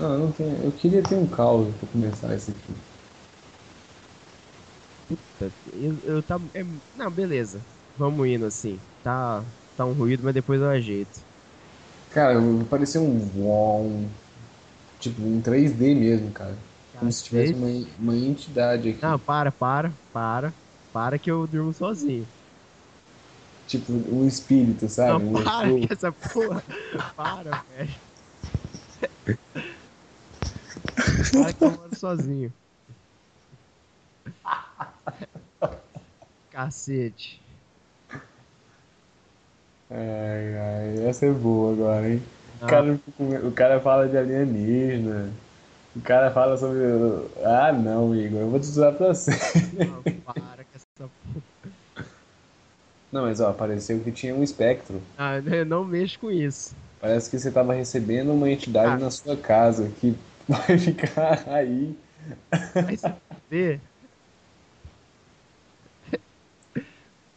Não, eu não tenho. Eu queria ter um caos pra começar esse aqui. Eu, eu tá. é- não, beleza. Vamos indo assim. Tá, tá um ruído, mas depois eu ajeito. Cara, parecia um vom. Tipo, um 3D mesmo, cara. Como se tivesse uma, uma entidade aqui. Não, para, para, para. Para que eu durmo sozinho. Tipo, um espírito, sabe? Não, Um para com essa porra. Para, velho. Para que eu moro sozinho. Cacete. Ai, ai, essa é boa agora, hein? O Ah. cara, o cara fala de alienígena. O cara fala sobre. Ah, não, Igor, eu vou te usar pra você. Não, para com essa porra. Não, mas ó, pareceu que tinha um espectro. Ah, eu não mexo com isso. Parece que você tava recebendo uma entidade Ah. na sua casa que vai ficar aí. Vai se fuder.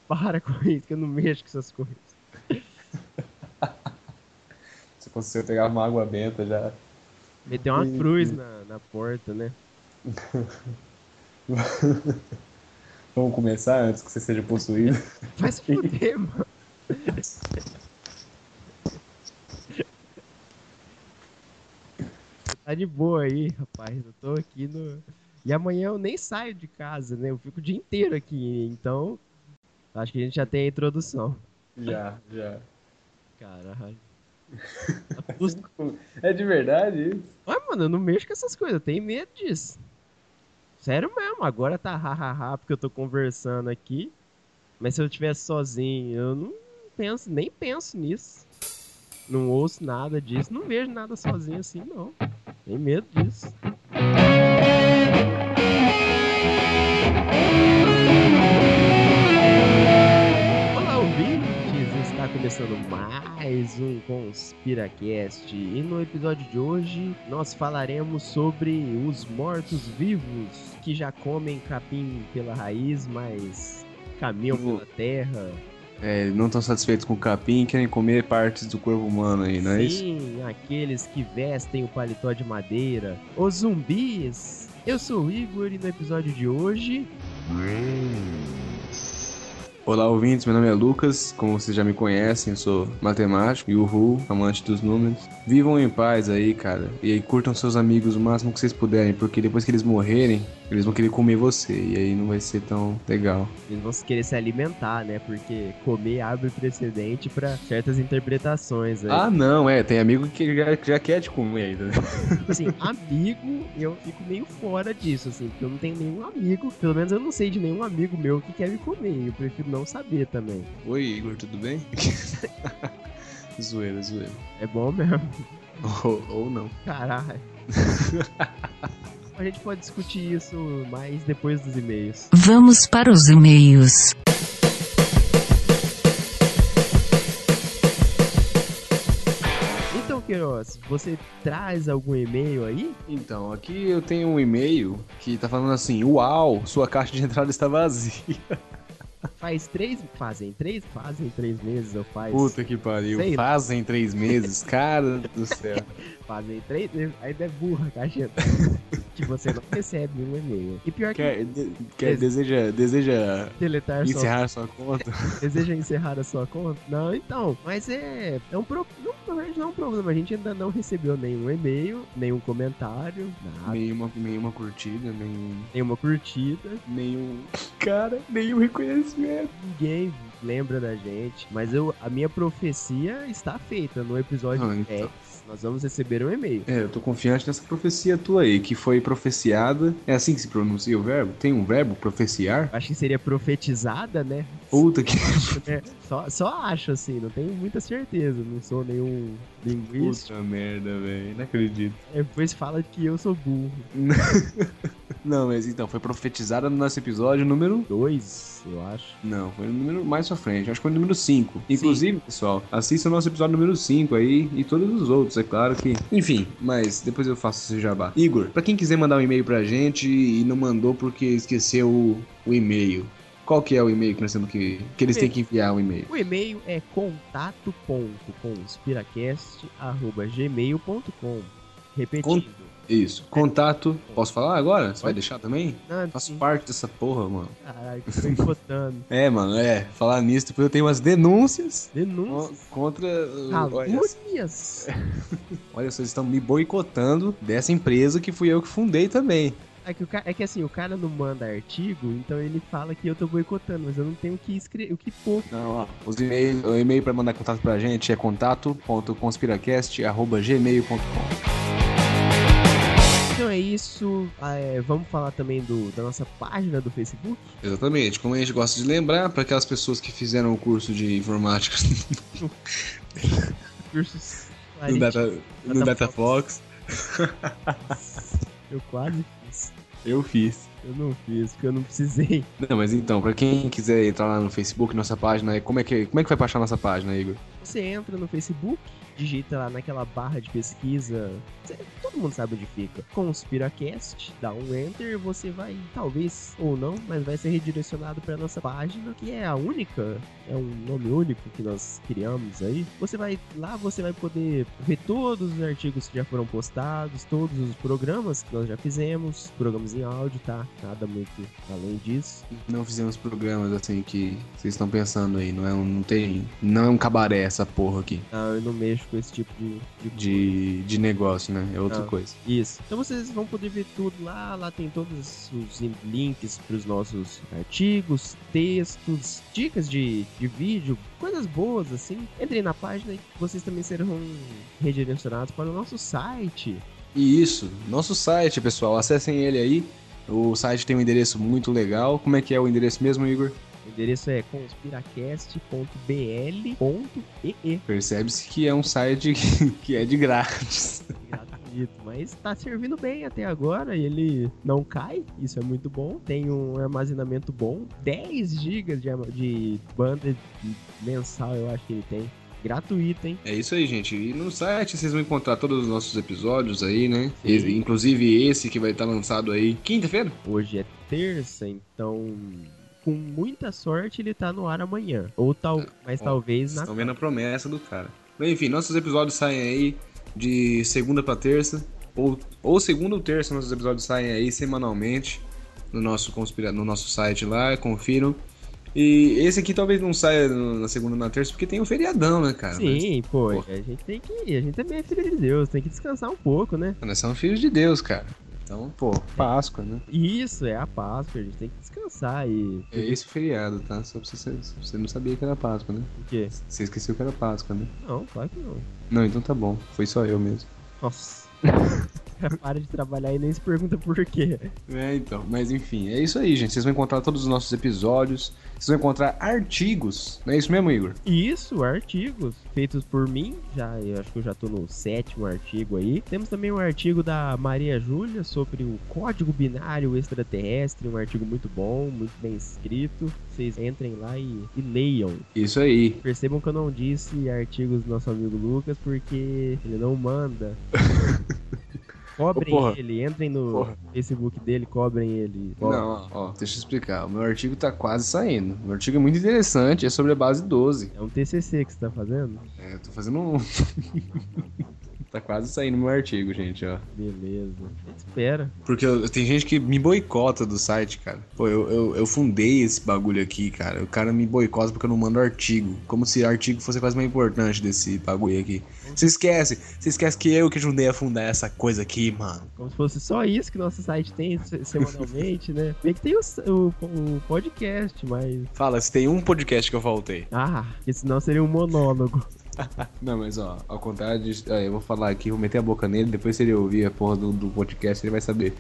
Para com isso, que eu não mexo com essas coisas. Se você pegar uma água benta já. Meteu uma Sim, cruz na, na porta, né? Vamos começar antes que você seja possuído. Vai se fuder, mano. Tá de boa aí, rapaz. Eu tô aqui no. E amanhã eu nem saio de casa, né? Eu fico o dia inteiro aqui. Então, acho que a gente já tem a introdução. Já, já. Caralho. Custa- É de verdade isso? Ué, mano, eu não mexo com essas coisas, eu tenho medo disso. Sério mesmo, agora tá hahaha porque eu tô conversando aqui. Mas se eu estivesse sozinho, eu não penso, nem penso nisso. Não ouço nada disso, não vejo nada sozinho assim, não. Tem medo disso. Olá, ouvintes! Está começando mais um ConspiraCast e no episódio de hoje nós falaremos sobre os mortos-vivos que já comem capim pela raiz, mas caminham pela terra. É, não estão satisfeitos com o capim e querem comer partes do corpo humano aí, não é isso? Sim, aqueles que vestem o paletó de madeira, os zumbis. Eu sou o Igor e no episódio de hoje Olá, ouvintes, meu nome é Lucas, como vocês já me conhecem, eu sou matemático e uhul, amante dos números. Vivam em paz aí, cara, e aí curtam seus amigos o máximo que vocês puderem, porque depois que eles morrerem, eles vão querer comer você, e aí não vai ser tão legal. eles vão querer se alimentar, né? Porque comer abre precedente pra certas interpretações. Aí. Ah, não, é, tem amigo que já, já quer te comer ainda. Assim, amigo, eu fico meio fora disso, assim, porque eu não tenho nenhum amigo, pelo menos eu não sei de nenhum amigo meu que quer me comer. Eu prefiro não saber também. Oi, Igor, tudo bem? zoeira, zoeira. É bom mesmo. Ou, ou não. Caralho. A gente pode discutir isso mais depois dos e-mails. Vamos para os e-mails. Então, Queiroz, você traz algum e-mail aí? Então, aqui eu tenho um e-mail que tá falando assim: Uau, sua caixa de entrada está vazia. Faz três. Fazem três? Fazem três meses ou faz. Puta que pariu. Sei lá. Fazem três meses, cara do céu. Fazem três meses. Ainda é burra a caixa. que você não recebe nenhum e-mail. E pior que Quer, de- quer, deseja, deseja deletar sua encerrar sua conta? Deseja encerrar a sua conta? Não, então. Mas é. É um pro... não, na verdade não é um problema. A gente ainda não recebeu nenhum e-mail, nenhum comentário, nada, Nenhuma, nenhuma curtida, nenhum, nenhuma curtida. nenhum. Cara, nenhum reconhecimento. Ninguém lembra da gente. Mas eu, a minha profecia está feita no episódio Ah, então. 10. Nós vamos receber um e-mail. É, eu tô confiante nessa profecia tua aí, que foi profeciada. É assim que se pronuncia o verbo? Tem um verbo, profeciar? Acho que seria profetizada, né? Puta que. É, só, só acho assim, não tenho muita certeza. Não sou nenhum linguista. Puta merda, velho. Não acredito. Depois fala que eu sou burro. Não, mas então, foi profetizada no nosso episódio número. Dois, eu acho. Não, foi no número mais pra frente. Acho que foi no número 5. Inclusive, pessoal, assista o nosso episódio número 5 aí e todos os outros, é claro que. Enfim, mas depois eu faço esse jabá. Igor, pra quem quiser mandar um e-mail pra gente e não mandou porque esqueceu o, o e-mail. Qual que é o e-mail que nós temos que. que eles têm que enviar o e-mail? O e-mail é contato.conspiracast.gmail.com Repetindo. Isso. Contato. Posso falar agora? Você vai Pode. deixar também? Ah, Faço sim. parte dessa porra, mano. Caralho, tô boicotando. É, mano, é. Falar nisso, depois eu tenho umas denúncias Denúncia. co- contra. uh, Olha, Calúnias. olha, vocês estão me boicotando dessa empresa que fui eu que fundei também. É que, é que assim, o cara não manda artigo, então ele fala que eu tô boicotando, mas eu não tenho o que escrever, o que pôr. Não, ó. Os e-mails, o e-mail pra mandar contato pra gente é contato.conspiracast.gmail.com. Então é isso. ah, é, vamos falar também do, da nossa página do Facebook. Exatamente. Como a gente gosta de lembrar, para aquelas pessoas que fizeram o curso de informática Cursos. no, Data, no Datafox. Datafox, Eu quase fiz. eu fiz. Eu não fiz, porque eu não precisei. Não, mas então, pra quem quiser entrar lá no Facebook, nossa página, como é que, como é que vai achar nossa página, Igor? Você entra no Facebook, digita lá naquela barra de pesquisa. Todo mundo sabe onde fica. Conspiracast, dá um enter, você vai, talvez ou não, mas vai ser redirecionado para nossa página, que é a única, é um nome único que nós criamos aí. Você vai lá, você vai poder ver todos os artigos que já foram postados, todos os programas que nós já fizemos, programas em áudio, tá? Nada muito além disso. Não fizemos programas assim que vocês estão pensando aí, não é um, não tem, não é um cabaré essa porra aqui Não, eu não mexo com esse tipo de, de de, de negócio, né? É outra Não. coisa. Isso. Então vocês vão poder ver tudo lá. Lá tem todos os links para os nossos artigos, textos, dicas de, de vídeo, coisas boas assim. Entrem na página e vocês também serão redirecionados para o nosso site. E isso, nosso site, pessoal, acessem ele aí. O site tem um endereço muito legal. Como é que é o endereço mesmo, Igor? O endereço é conspiracast.bl.ee. Percebe-se que é um site que, é de grátis. gratuito, mas tá servindo bem até agora. Ele não cai, isso é muito bom. Tem um armazenamento bom, 10 GB de, de banda mensal, eu acho que ele tem. Gratuito, hein? É isso aí, gente. E no site vocês vão encontrar todos os nossos episódios aí, né? E- inclusive esse que vai estar lançado aí quinta-feira. Hoje é terça, então com muita sorte ele tá no ar amanhã. Ou tal, mas Ó, talvez na estão vendo a promessa do cara. Mas, enfim, nossos episódios saem aí de segunda pra terça. Ou, ou segunda ou terça, nossos episódios saem aí semanalmente no nosso, conspira no nosso site lá, confiram. E esse aqui talvez não saia na segunda ou na terça, porque tem o feriadão, né, cara? Sim, pô, Pô. a gente tem que. A gente também é filho de Deus, tem que descansar um pouco, né? Mas nós somos filhos de Deus, cara. Então, pô, Páscoa, né? Isso, é a Páscoa, a gente tem que descansar e. É esse feriado, tá? Só pra você, você não sabia que era Páscoa, né? O quê? Você esqueceu que era Páscoa, né? Não, claro que não. Não, então tá bom. Foi só eu mesmo. Nossa. Para de trabalhar e nem se pergunta por quê. É, então. Mas enfim, é isso aí, gente. Vocês vão encontrar todos os nossos episódios. Vocês vão encontrar artigos. Não é isso mesmo, Igor? Isso, artigos feitos por mim. Já, eu acho que eu já tô no sétimo artigo aí. Temos também um artigo da Maria Júlia sobre o código binário extraterrestre, um artigo muito bom, muito bem escrito. Vocês entrem lá e, e leiam. Isso aí. Percebam que eu não disse artigos do nosso amigo Lucas porque ele não manda. Cobrem porra. ele, entrem no Porra. Facebook dele, cobrem ele. Não, ó, ó, deixa eu explicar. O meu artigo tá quase saindo. O meu artigo é muito interessante, é sobre a base 12. É um TCC que você tá fazendo? É, eu tô fazendo um. tá quase saindo meu artigo, gente, ó. Beleza. Espera. Porque eu- tem gente que me boicota do site, cara. Pô, eu, eu, eu fundei esse bagulho aqui, cara. O cara me boicota porque eu não mando artigo. Como se artigo fosse a coisa mais importante desse bagulho aqui. Você esquece. Você esquece que eu que ajudei a fundar essa coisa aqui, mano. Como se fosse só isso que nosso site tem se- semanalmente, né? Bem que tem o, o- o podcast, mas. Fala, se tem um podcast que eu faltei. Ah, porque senão seria um monólogo. Não, mas ó, ao contrário ó, eu vou falar aqui, vou meter a boca nele, depois se ele ouvir a porra do, do podcast, ele vai saber.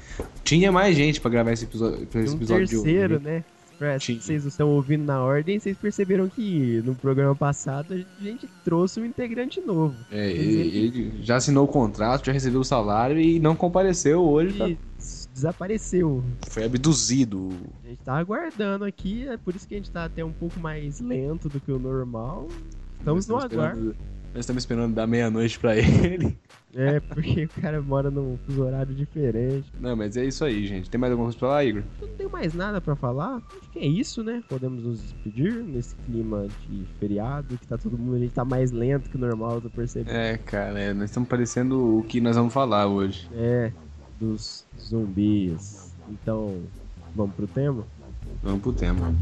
Tinha mais gente pra gravar esse episódio, esse um episódio de hoje, terceiro, né? Pra- Tinha. Vocês estão ouvindo na ordem, vocês perceberam que no programa passado a gente trouxe um integrante novo. É, ele, ele já assinou o contrato, já recebeu o salário e não compareceu hoje, tá- E desapareceu. foi abduzido. A gente tá aguardando aqui, é por isso que a gente tá até um pouco mais lento do que o normal. Estamos no aguardo. Nós estamos esperando dar meia-noite pra ele. É, porque o cara mora num fuso horário diferente. Não, mas é isso aí, gente. Tem mais alguma coisa pra falar, Igor? Eu não tenho mais nada pra falar. Acho que é isso, né? Podemos nos despedir nesse clima de feriado, que tá todo mundo, a gente tá mais lento que o normal, eu tô percebendo. É, cara, é, nós estamos parecendo o que nós vamos falar hoje. É, dos zumbis. Então, vamos pro tema? Vamos pro tema.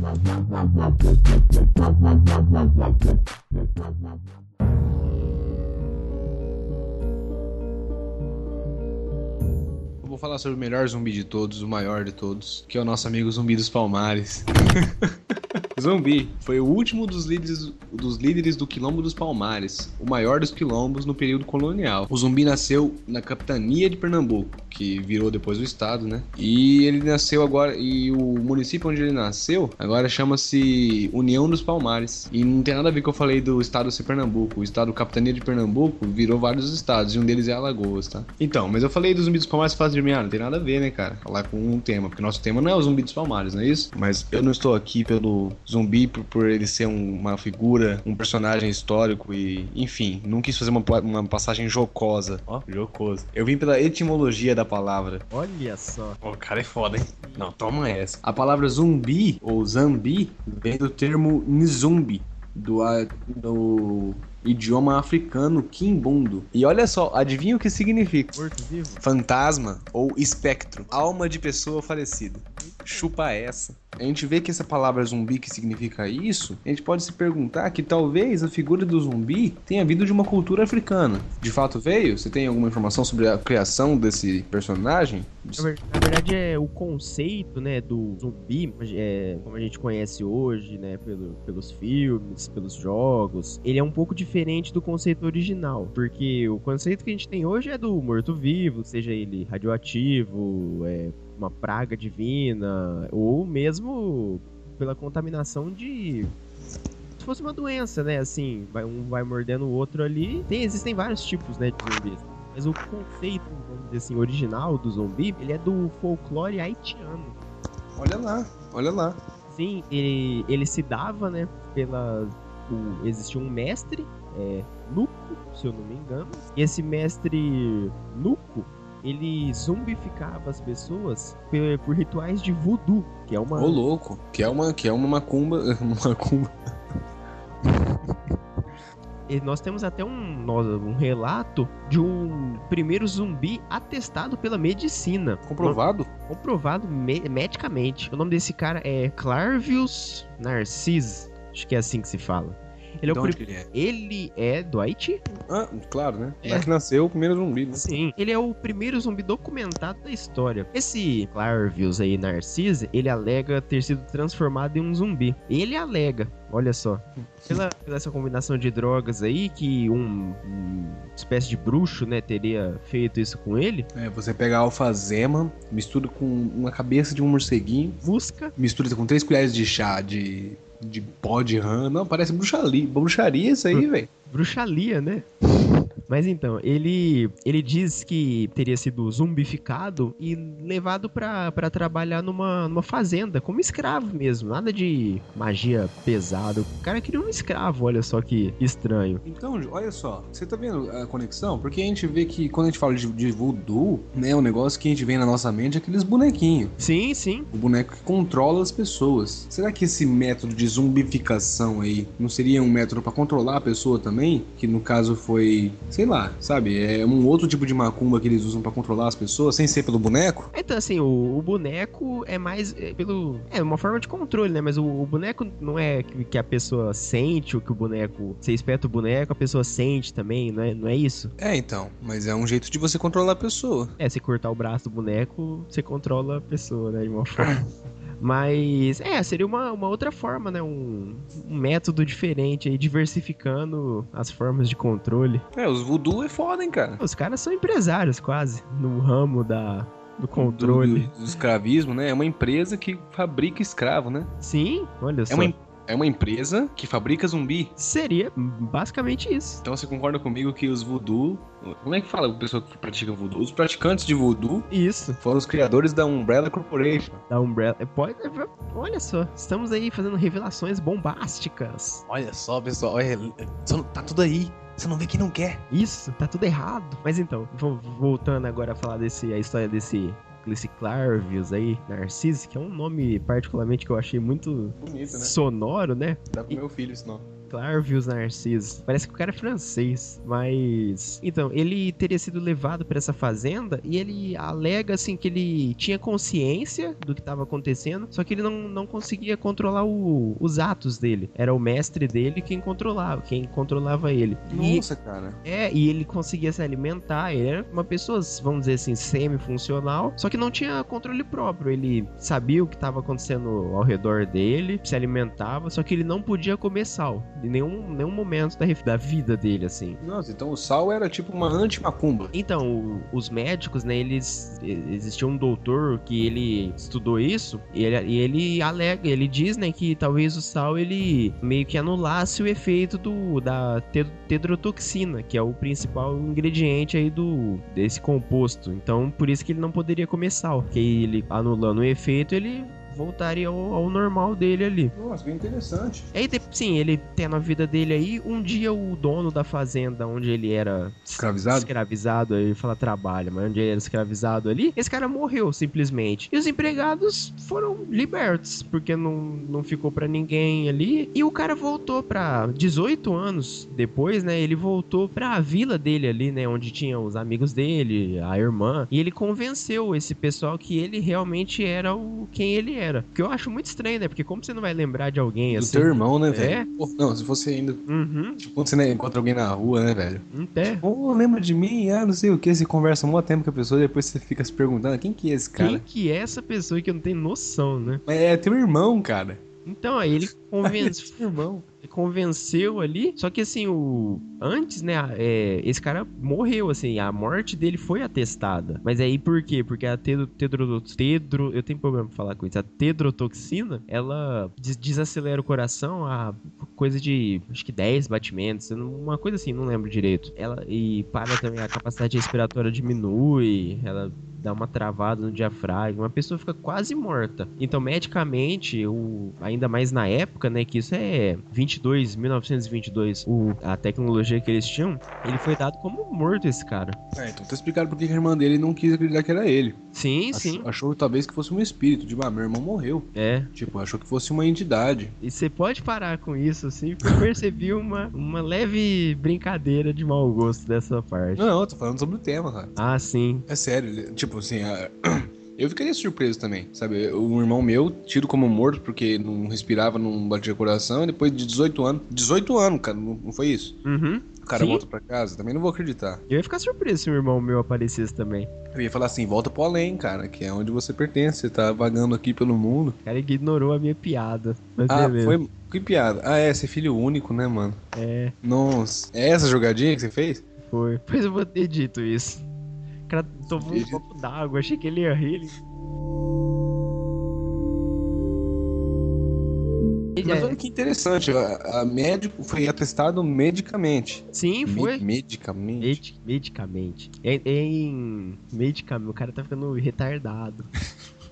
Eu vou falar sobre o melhor zumbi de todos, o maior de todos, que é o nosso amigo Zumbi dos Palmares. Zumbi foi o último dos líderes, dos líderes do Quilombo dos Palmares, o maior dos quilombos no período colonial. O Zumbi nasceu na capitania de Pernambuco, que virou depois o estado, né? E ele nasceu agora e o município onde ele nasceu agora chama-se União dos Palmares. E não tem nada a ver com o que eu falei do estado ser Pernambuco. O estado capitania de Pernambuco virou vários estados e um deles é Alagoas, tá? Então, mas eu falei do Zumbi dos Palmares faz de ah, não tem nada a ver, né, cara? Falar com um tema, porque nosso tema não é o Zumbi dos Palmares, não é isso? Mas eu não estou aqui pelo zumbi por, por ele ser um- uma figura, um personagem histórico e, enfim, não quis fazer uma, uma passagem jocosa. Ó, jocosa. Eu vim pela etimologia da palavra. Olha só. O cara é foda, hein? Não, toma essa. A palavra zumbi ou zambi vem do termo nzumbi, do, do idioma africano quimbundo. E olha só, adivinha o que significa? Morto-vivo? Fantasma ou espectro, alma de pessoa falecida. Chupa essa. A gente vê que essa palavra zumbi que significa isso, a gente pode se perguntar que talvez a figura do zumbi tenha vindo de uma cultura africana. De fato veio? Você tem alguma informação sobre a criação desse personagem? Na ver- na verdade, é o conceito, né, do zumbi, é, como a gente conhece hoje, né, pelo- pelos filmes, pelos jogos, ele é um pouco diferente do conceito original, porque o conceito que a gente tem hoje é do morto-vivo, seja ele radioativo, é, uma praga divina, ou mesmo pela contaminação de se fosse uma doença, né? Assim, vai, um vai mordendo o outro ali. Tem, existem vários tipos, né, de zumbis. Mas o conceito, vamos dizer assim, original do zumbi, ele é do folclore haitiano. Olha lá, olha lá. Sim, ele, ele se dava, né, pela... O, existia um mestre, é, Nuco, se eu não me engano. E esse mestre Nuco, ele zumbificava as pessoas por, por rituais de voodoo, que é uma... Ô louco, que é uma que é uma macumba, uma macumba. Nós temos até um, um relato de um primeiro zumbi atestado pela medicina. comprovado. Comprovado me- medicamente. O nome desse cara é Clarvius Narcisse. Acho que é assim que se fala. Ele é, o ele é? ele é do Haiti? Ah, claro, né? É. Que nasceu o primeiro zumbi, né? Sim. Ele é o primeiro zumbi documentado da história. Esse Clarvius aí, Narcisse, ele alega ter sido transformado em um zumbi. Ele alega, olha só. Pela, pela essa combinação de drogas aí, que um, um espécie de bruxo, né, teria feito isso com ele, É, você pega a alfazema, mistura com uma cabeça de um morceguinho, busca. mistura com três colheres de chá de, de pó de rã. Não, parece bruxaria. Bruxaria isso aí, velho. bruxalia, né? Mas então, ele ele diz que teria sido zumbificado e levado pra pra trabalhar numa, numa fazenda, como escravo mesmo, nada de magia pesada. O cara queria um escravo, olha só que estranho. Então, olha só, você tá vendo a conexão? Porque a gente vê que quando a gente fala de, de voodoo, né, o negócio que a gente vê na nossa mente é aqueles bonequinhos. Sim, sim. O boneco que controla as pessoas. Será que esse método de zumbificação aí não seria um método pra controlar a pessoa também? Que no caso foi, sei lá, sabe? É um outro tipo de macumba que eles usam pra controlar as pessoas sem ser pelo boneco? Então, assim, o, o boneco é mais é, pelo. É uma forma de controle, né? Mas o, o boneco não é que, que a pessoa sente, ou que o boneco. Você espeta o boneco, a pessoa sente também, não é, não é isso? É, então. Mas é um jeito de você controlar a pessoa. É, se cortar o braço do boneco, você controla a pessoa, né? De uma forma. Mas, é, seria uma, uma outra forma, né? Um, um método diferente aí, diversificando as formas de controle. É, os voodoo é foda, hein, cara. Os caras são empresários quase, no ramo da, do controle. Do, do escravismo, né? É uma empresa que fabrica escravo, né? Sim, olha só. É uma, é uma empresa que fabrica zumbi. Seria basicamente isso. Então você concorda comigo que os voodoo. Como é que fala o pessoal que pratica voodoo? Os praticantes de voodoo Isso. foram os criadores da Umbrella Corporation. Da Umbrella. é, Pode, é, olha só, estamos aí fazendo revelações bombásticas. Olha só, pessoal, olha, tá tudo aí. Você não vê quem não quer. Isso, tá tudo errado. Mas então, vo- voltando agora a falar desse, a história desse, desse Clarvius aí, Narciso, que é um nome particularmente que eu achei muito Bonito, sonoro, né? Dá pro meu filho isso não. Clarvius Narciso. Parece que o cara é francês, mas. Então, ele teria sido levado para essa fazenda e ele alega, assim, que ele tinha consciência do que estava acontecendo, só que ele não, não conseguia controlar o- os atos dele. Era o mestre dele quem controlava, quem controlava ele. E, Nossa, cara. é, e ele conseguia se alimentar, ele era uma pessoa, vamos dizer assim, semi-funcional, só que não tinha controle próprio. Ele sabia o que estava acontecendo ao redor dele, se alimentava, só que ele não podia comer sal. Em nenhum, nenhum momento da, da vida dele, assim. Nossa, então o sal era tipo uma anti-macumba. Então, o- os médicos, né, eles. Existia um doutor que ele estudou isso, e ele, ele alega, ele diz, né, que talvez o sal ele meio que anulasse o efeito do da te- tedrotoxina, que é o principal ingrediente aí do desse composto. Então, por isso que ele não poderia comer sal, porque ele anulando o efeito, ele voltaria ao, ao normal dele ali. Nossa, bem interessante. Aí, sim, ele tendo a vida dele aí, um dia o dono da fazenda onde ele era Escravizado? escravizado, aí fala trabalho, mas onde ele era escravizado ali, esse cara morreu simplesmente. E os empregados foram libertos, porque não, não ficou pra ninguém ali. E o cara voltou pra 18 anos depois, né? Ele voltou pra vila dele ali, né? Onde tinha os amigos dele, a irmã. E ele convenceu esse pessoal que ele realmente era o quem ele era. Que eu acho muito estranho, né? Porque como você não vai lembrar de alguém Do assim? teu irmão, né, É? velho? Pô, Não, se fosse ainda. Uhum, Tipo, quando você né, encontra alguém na rua, né, velho? até. Ô, lembra de mim? Ah, não sei o que. Você conversa um maior tempo com a pessoa e depois você fica se perguntando quem que é esse Quem cara. que é essa pessoa que eu não tenho noção, né? Mas é teu irmão, cara. Então, aí ele convence, Teu irmão. Convenceu ali. Só que assim, o. Antes, né? é, esse cara morreu, assim. A morte dele foi atestada. Mas aí por quê? Porque a tedro, tedro, tedro eu tenho problema pra falar com isso. A tedrotoxina, ela des- desacelera o coração a coisa de acho que 10 batimentos. Uma coisa assim, não lembro direito. Ela e para também a capacidade respiratória diminui. Ela dá uma travada no diafragma, uma pessoa fica quase morta. Então, medicamente, o, ainda mais na época, né, que isso é 22, 1922, o, a tecnologia que eles tinham, ele foi dado como morto esse cara. É, então tá explicado por que que a irmã dele não quis acreditar que era ele. Sim, Achou, sim. achou talvez que fosse um espírito. Tipo, ah, meu irmão morreu. É. Tipo, achou que fosse uma entidade. E você pode parar com isso, assim, porque eu percebi uma, uma leve brincadeira de mau gosto dessa parte. Não, eu tô falando sobre o tema, cara. Ah, sim. É sério, ele- tipo assim, a- eu ficaria surpreso também, sabe? Um irmão meu, tido como morto porque não respirava, não batia coração, e depois de 18 anos, 18 anos, cara, não, foi isso? Uhum. O cara Sim. volta pra casa, também não vou acreditar. Eu ia ficar surpreso se um irmão meu aparecesse também. Eu ia falar assim, volta pro além, cara, que é onde você pertence, você tá vagando aqui pelo mundo. O cara ignorou a minha piada. Mas Ah, beleza. foi... Que piada. Ah, é, ser filho único, né, mano? É. Nossa. É essa jogadinha que você fez? Foi. Pois eu vou ter dito isso. O cara tomou um copo d'água, achei que ele ia rir. Ele... Mas É, olha que interessante, a, a médico foi atestado medicamente. Sim, foi. Me- medicamente. Medi- medicamente. É, é em medicamento. O cara tá ficando retardado.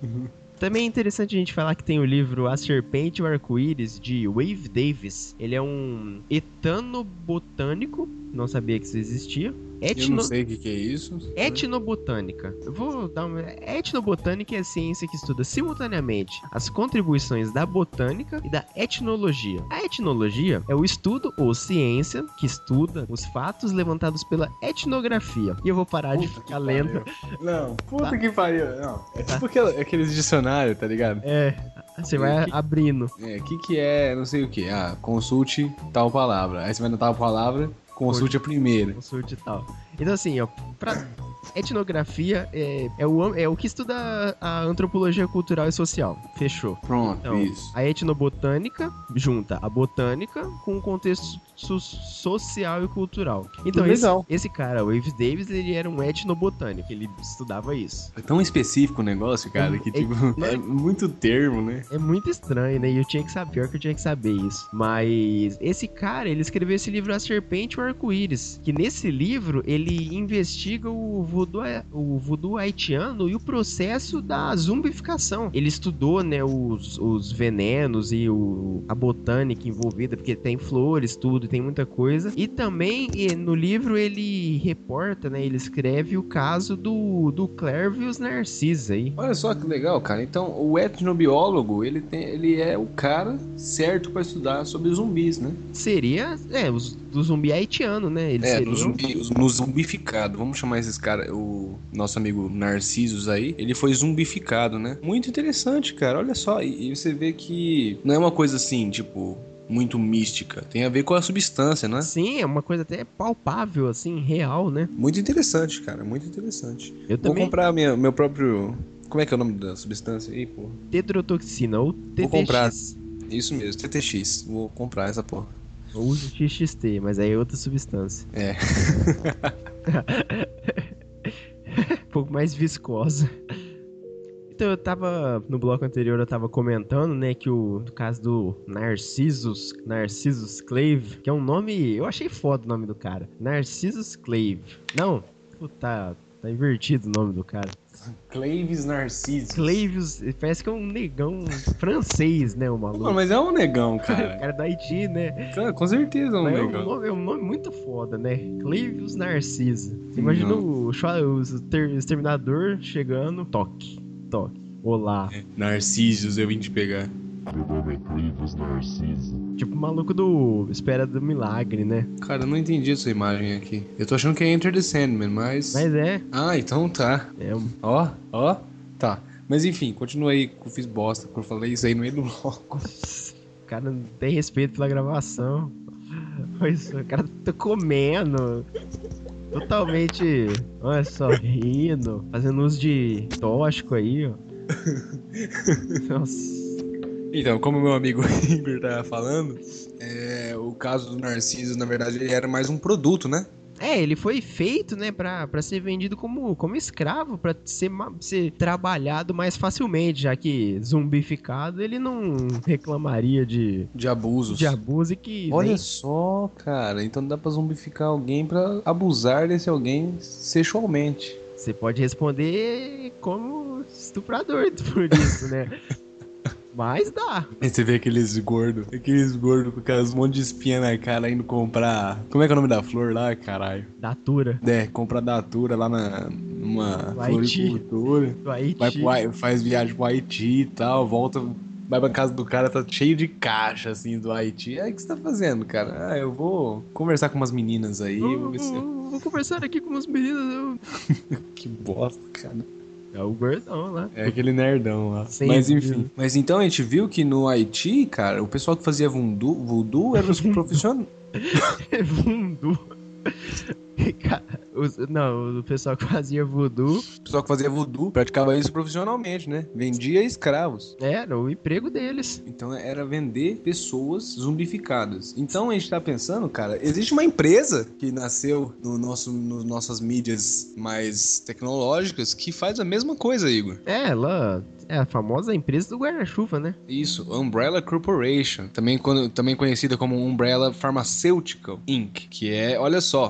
Também é interessante a gente falar que tem o livro A Serpente e o Arco-Íris, de Wave Davis. Ele é um etanobotânico, não sabia que isso existia. Eu Etno... não sei o que, que é isso. Etnobotânica. Eu vou dar uma. Etnobotânica é a ciência que estuda simultaneamente as contribuições da botânica e da etnologia. A etnologia é o estudo ou ciência que estuda os fatos levantados pela etnografia. E eu vou parar de Puta que ficar lendo. Não, puta Tá. que pariu. Não, é Tá. tipo aqueles dicionários, tá ligado? É, você vai Que- abrindo. É, o que que é, não sei o que. Ah, consulte tal palavra. Aí você vai na tal palavra, consulte a primeira. consulte tal. Então, assim, ó, pra etnografia é, é, o, é o que estuda a antropologia cultural e social. Fechou. Pronto, Então, isso. a etnobotânica junta a botânica com o contexto so- social e cultural. Então, Que esse, esse cara, o Ives Davis, ele era um etnobotânico, ele estudava isso. É tão específico o negócio, cara, que É- tipo, é muito termo, né? É muito estranho, né? E eu tinha que saber, pior que eu tinha que saber isso. Mas esse cara, ele escreveu esse livro A Serpente e o Arco-Íris. Que nesse livro, ele investiga o voodoo, o voodoo haitiano e o processo da zumbificação. Ele estudou, né, os, os venenos e o, a botânica envolvida, porque tem flores, tudo, tem muita coisa. E também, no livro, ele reporta, né, ele escreve o caso do, do Clervius Narcisa aí. Olha só que legal, cara. Então, o etnobiólogo, ele, tem, ele é o cara certo pra estudar sobre zumbis, né? Seria, é, os, do zumbi haitiano, né? Eles É, seriam... no, zumbi, os- zumbificado. Vamos chamar esses caras. O nosso amigo Narcisos aí, ele foi zumbificado, né? Muito interessante, cara. Olha só. E, e você vê que não é uma coisa assim, tipo, muito mística. Tem a ver com a substância, né? Sim, é uma coisa até palpável, assim, real, né? Muito interessante, cara. Muito interessante. Eu Vou também. comprar minha, meu próprio. Como é que é o nome da substância aí, pô? Tetrotoxina, ou TTX. Vou comprar. Isso mesmo, TTX. Vou comprar essa porra. Eu uso XXT, mas aí é outra substância. É. um pouco mais viscosa. Então eu tava. No bloco anterior eu tava comentando, né, que o caso do Narcissus, Narcissus Clave, que é um nome. Eu achei foda o nome do cara. Narcissus Clave. Não, puta, tá invertido o nome do cara. Claves Narcisos. Clavius, parece que é um negão francês, né, o maluco. Mano, mas é um negão, O cara. cara da Haiti, né? Cara, Com certeza é um Mas é, um negão. nome, é um nome muito foda, né? Clavius Narcisa. Você imagina o, o ter- exterminador chegando, toque, toque. Olá. Narcisos, eu vim te pegar. Meu nome é Clivus Narciso. Tipo o maluco do Espera do Milagre, né? Cara, eu não entendi essa imagem aqui. Eu tô achando que é Enter the Sandman, mas. Mas é, Ah, então tá. é Ó, ó, tá. Mas enfim, continua aí que eu fiz bosta, porque eu falei isso aí no meio do bloco. o cara não tem respeito pela gravação. Pois, o cara tá comendo. Totalmente, olha só, rindo, fazendo uso de tóxico aí, ó. Nossa. Então, como meu amigo Igor tava falando, é, o caso do Narciso, na verdade, ele era mais um produto, né? É, ele foi feito, né, pra, pra ser vendido como, como escravo, pra ser, ser trabalhado mais facilmente, já que zumbificado ele não reclamaria de, De abusos. de abuso e que. Olha nem- só, cara. Então dá pra zumbificar alguém pra abusar desse alguém sexualmente. Você pode responder como estuprador por isso, né? Mas dá. Aí você vê aqueles gordos, aqueles gordos com aquelas monte de espinha na cara indo comprar. Como é que é o nome da flor lá, caralho? Datura. É, comprar datura lá na, numa floricultura. Do Haiti. Vai faz viagem pro Haiti e tal, volta, vai pra casa do cara, tá cheio de caixa assim do Haiti. Aí o que você tá fazendo, cara? Ah, eu vou conversar com umas meninas aí, Vou, vou ver se. vou- vou conversar aqui com umas meninas. eu- Que bosta, cara. É o gordão lá. É aquele nerdão lá. Sim, Mas enfim. Mas então a gente viu que no Haiti, cara, o pessoal que fazia voodoo, voodoo eram os profissionais. Voodoo. Cara, os- não, o pessoal que fazia voodoo O pessoal que fazia voodoo praticava isso profissionalmente, né? Vendia escravos. era o emprego deles. Então era vender pessoas zumbificadas. Então a gente tá pensando, cara, existe uma empresa que nasceu no nosso, nas nossas mídias mais tecnológicas que faz a mesma coisa, Igor. É, ela é a famosa empresa do guarda-chuva, né? Isso, Umbrella Corporation, também, quando- também conhecida como Umbrella Pharmaceutical Inc., que é, olha só,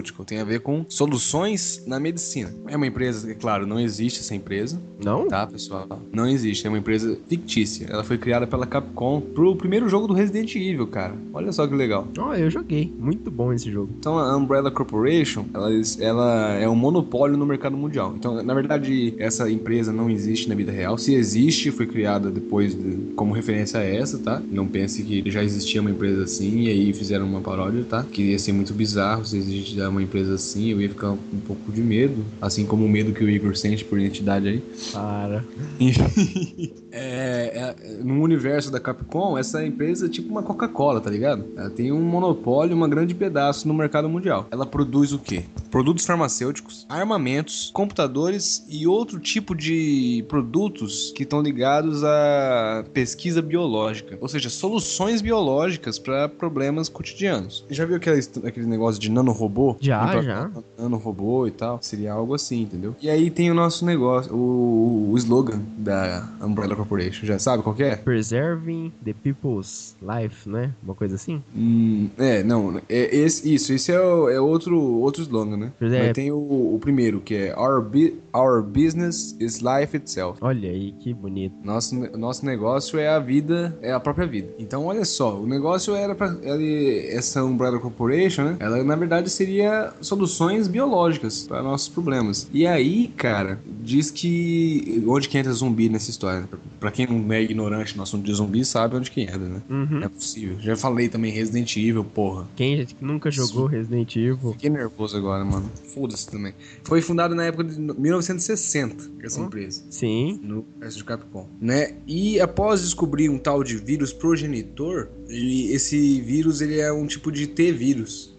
farmacêutico, tem a ver com soluções na medicina. É uma empresa, é claro, não existe essa empresa, Não? tá, pessoal? Não existe, é uma empresa fictícia. Ela foi criada pela Capcom pro primeiro jogo do Resident Evil, cara. Olha só que legal. Ó, eu joguei. Muito bom esse jogo. Então a Umbrella Corporation, ela, ela é um monopólio no mercado mundial. Então, na verdade, essa empresa não existe na vida real. Se existe, foi criada depois de- como referência a essa, tá? Não pense que já existia uma empresa assim e aí fizeram uma paródia, tá? Que ia ser muito bizarro se existisse uma empresa assim, eu ia ficar um pouco de medo. Assim como o medo que o Igor sente por identidade aí. Para. é, é, no universo da Capcom, essa empresa é tipo uma Coca-Cola, tá ligado? Ela tem um monopólio, uma grande pedaço no mercado mundial. Ela produz o quê? Produtos farmacêuticos, armamentos, computadores e outro tipo de produtos que estão ligados à pesquisa biológica, ou seja, soluções biológicas para problemas cotidianos. Já viu aquele, aquele negócio de nanorobô? Já, já. Nanorobô e tal? Seria algo assim, entendeu? E aí tem o nosso negócio, o, o slogan da Umbrella Corporation, já sabe qual que é? Preserving the people's life, né? Uma coisa assim? Hum, é, não, é esse, isso, esse é, o- é outro, outro slogan, né? É. Mas tem o, o primeiro, que é Our, bu- Our business is life itself. Olha aí, que bonito. Nosso, nosso negócio é a vida, é a própria vida. Então, olha só, o negócio era pra. ele- essa Umbrella Corporation, né? Ela, na verdade, seria soluções biológicas para nossos problemas. E aí, cara, diz que. Onde que entra zumbi nessa história? Pra quem não é ignorante no assunto de zumbi, sabe onde que entra, né? Uhum. É possível. Já falei também Resident Evil, porra. Quem nunca jogou Resident Evil? Fiquei nervoso agora, mano. Foda-se também. Foi fundado na época de 1960, essa Hum. empresa. Sim. No universo de Capcom, né? E após descobrir um tal de vírus progenitor, ele- esse vírus ele é um tipo de T-vírus.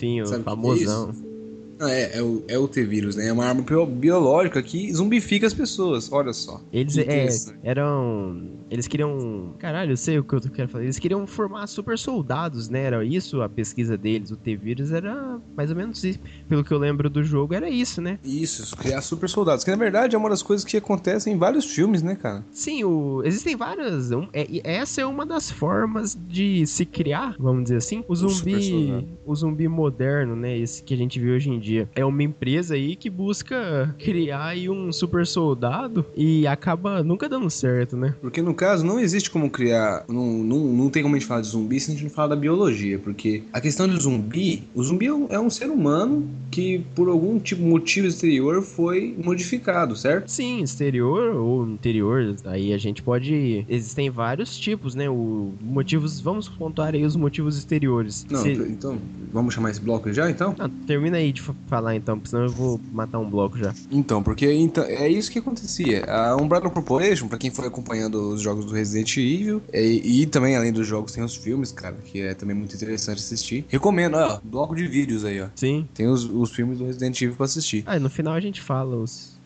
Sim, o Sabe é famosão. É, é o, é o T-vírus, né? É uma arma bio- biológica que zumbifica as pessoas, olha só. Eles é, eram. Eles queriam. Caralho, eu sei o que eu quero falar. Eles queriam formar super soldados, né? Era isso a pesquisa deles. O T-Vírus era mais ou menos isso. Pelo que eu lembro do jogo, era isso, né? Isso, criar super soldados. Que na verdade é uma das coisas que acontecem em vários filmes, né, cara? Sim, o... existem várias. um- é- essa é uma das formas de se criar, vamos dizer assim, o zumbi. soldado. O zumbi moderno, né? Esse que a gente vê hoje em dia. É uma empresa aí que busca criar aí um super soldado e acaba nunca dando certo, né? Porque no caso não existe como criar. Não, não, não tem como a gente falar de zumbi se a gente não falar da biologia. Porque a questão do zumbi. O zumbi é um, é um ser humano que por algum tipo motivo exterior foi modificado, certo? Sim, exterior ou interior, aí a gente pode. Existem vários tipos, né? O motivos. Vamos pontuar aí os motivos exteriores. Não, Se- então. Vamos chamar esse bloco já então? Ah, termina aí de fa- falar então, porque senão eu vou matar um bloco já. Então, porque então, é isso que acontecia. A Umbrella Corporation, pra quem foi acompanhando os jogos do Resident Evil, e, e também além dos jogos tem os filmes, cara, que é também muito interessante assistir. Recomendo, ó, bloco de vídeos aí, ó. Sim. Tem os, os filmes do Resident Evil pra assistir. Ah, e no final a gente fala os.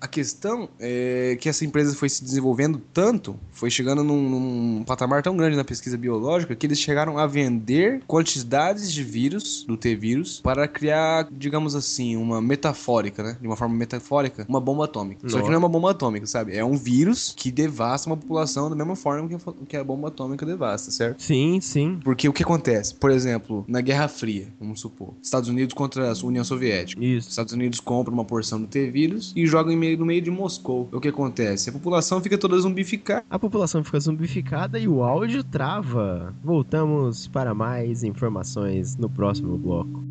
A questão é que essa empresa foi se desenvolvendo tanto, foi chegando num, num patamar tão grande na pesquisa biológica, que eles chegaram a vender quantidades de vírus, do T-vírus, para criar, digamos assim, uma metafórica, né? De uma forma metafórica, uma bomba atômica. Só que Nossa. não é uma bomba atômica, sabe? É um vírus que devasta uma população da mesma forma que a, que a bomba atômica devasta, certo? Sim, sim. Porque o que acontece? Por exemplo, na Guerra Fria, vamos supor, Estados Unidos contra a União Soviética. Isso. Estados Unidos compram uma porção do T-vírus e jogam meio, no meio de Moscou. O que acontece? A população fica toda zumbificada. A população fica zumbificada e o áudio trava. Voltamos para mais informações no próximo bloco.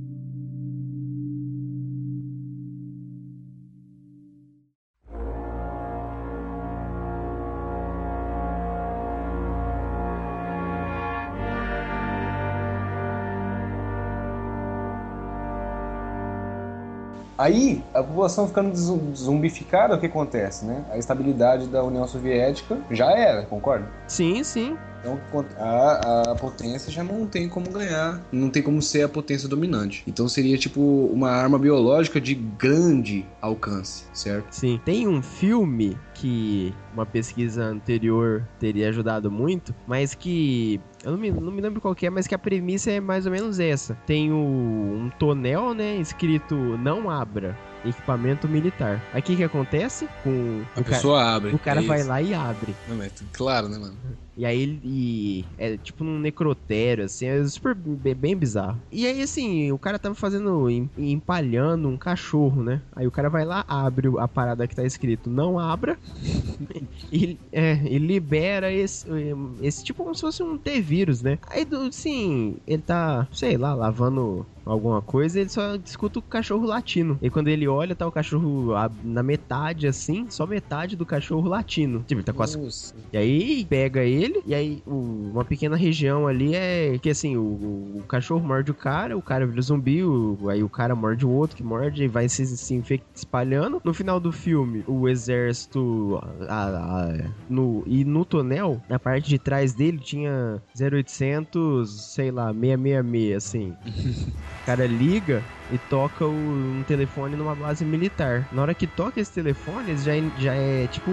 Aí, a população ficando zum- zumbificada, o que acontece, né? A estabilidade da União Soviética já era, concorda? Sim, sim. Então a, a potência já não tem como ganhar, não tem como ser a potência dominante. Então seria tipo uma arma biológica de grande alcance, certo? Sim. Tem um filme que uma pesquisa anterior teria ajudado muito, mas que. Eu não me, não me lembro qual que é, mas que a premissa é mais ou menos essa. Tem o, um tonel, né? Escrito não abra. Equipamento militar. Aí o que, que acontece? Com A ca- pessoa abre. o cara é vai lá e abre. Não, mas claro, né, mano? E aí ele. e é tipo num necrotério, assim, é super bem, bizarro. E aí, assim, o cara tava fazendo. em- empalhando um cachorro, né? Aí o cara vai lá, abre a parada que tá escrito não abra. e, é, e libera esse, esse tipo como se fosse um T-vírus, né? Aí, do- assim, ele tá, sei lá, lavando alguma coisa, ele só escuta o cachorro latindo. E quando ele olha, tá o cachorro na metade, assim, só metade do cachorro latindo. Tipo, ele tá Nossa. e aí pega ele dele, e aí o- uma pequena região ali é que assim, o, o- cachorro morde o cara, o cara vira zumbi, o- aí o cara morde o outro que morde e vai se, se espalhando. No final do filme, o exército a- a- no, e no tonel, na parte de trás dele tinha 0800, sei lá, 666, assim. O cara liga e toca o- um telefone numa base militar. Na hora que toca esse telefone, eles já, já é tipo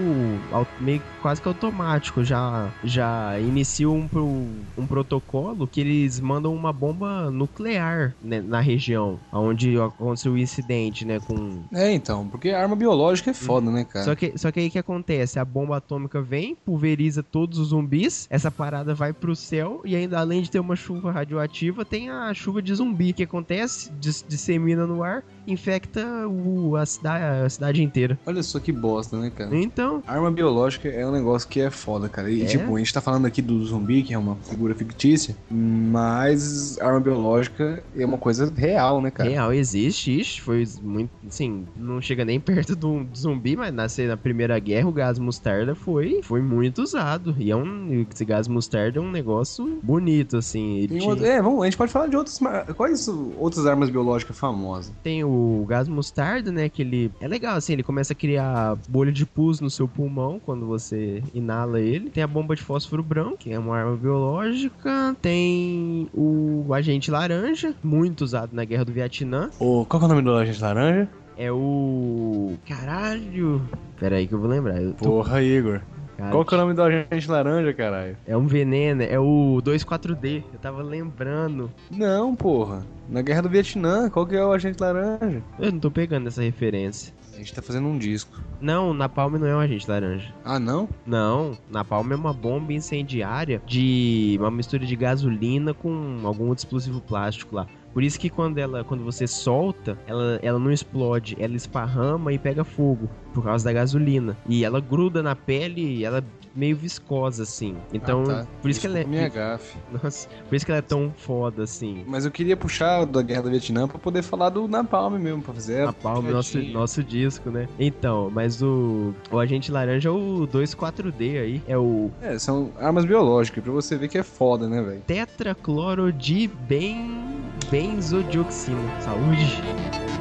meio quase que automático, já já inicia um, pro- um protocolo que eles mandam uma bomba nuclear né, na região onde aconteceu o incidente, né, com É, então, porque arma biológica é foda, né, cara? só que, só que aí o que acontece? A bomba atômica vem, pulveriza todos os zumbis, essa parada vai pro céu e ainda além de ter uma chuva radioativa, tem a chuva de zumbi. O que acontece? Dis- dissemina no ar, infecta o- a, cidade, a cidade inteira. Olha só que bosta, né, cara? Então, Arma biológica é um negócio que é foda, cara. E, É? tipo, a gente tá falando aqui do zumbi, que é uma figura fictícia, mas arma biológica é uma coisa real, né, cara? real existe, ixi, foi muito, assim, não chega nem perto do zumbi, mas na, na Primeira Guerra o gás mostarda foi, foi muito usado. E é um, esse gás mostarda é um negócio bonito, assim. Tinha- outro- é, vamos, a gente pode falar de outras. Quais outras armas biológicas famosas? Tem o gás mostarda, né? Que ele é legal, assim, ele começa a criar bolha de pus no seu pulmão quando você inala ele. Tem a bomba de fósforo branco, que é uma arma biológica. Tem o agente laranja, muito usado na guerra do Vietnã. Ô, qual que é o nome do agente laranja? É o. Caralho! Pera aí que eu vou lembrar. Eu tô- Porra, Igor. Cara, Qual que é o nome do agente laranja, caralho? É um veneno, é o 24D. Eu tava lembrando. Não, porra. Na guerra do Vietnã, qual que é o agente laranja? Eu não tô pegando essa referência. A gente tá fazendo um disco. Não, Napalm não é um agente laranja. Ah, não? Não, Napalm é uma bomba incendiária de uma mistura de gasolina com algum outro explosivo plástico lá. Por isso que quando ela, quando você solta, ela, ela não explode, ela esparrama e pega fogo por causa da gasolina. E ela gruda na pele e ela meio viscosa assim. Então, Ah, tá. por isso que ela é, Minha gafe. nossa, por isso que ela é tão foda assim. Mas eu queria puxar da guerra do Vietnã pra poder falar do Napalm mesmo, pra fazer. Napalm, nosso, nosso disco, né? Então, mas o, o agente laranja é o 24D aí, é o É, são armas biológicas, pra você ver que é foda, né, velho? tetraclorodibenzoadioxina. Saúde.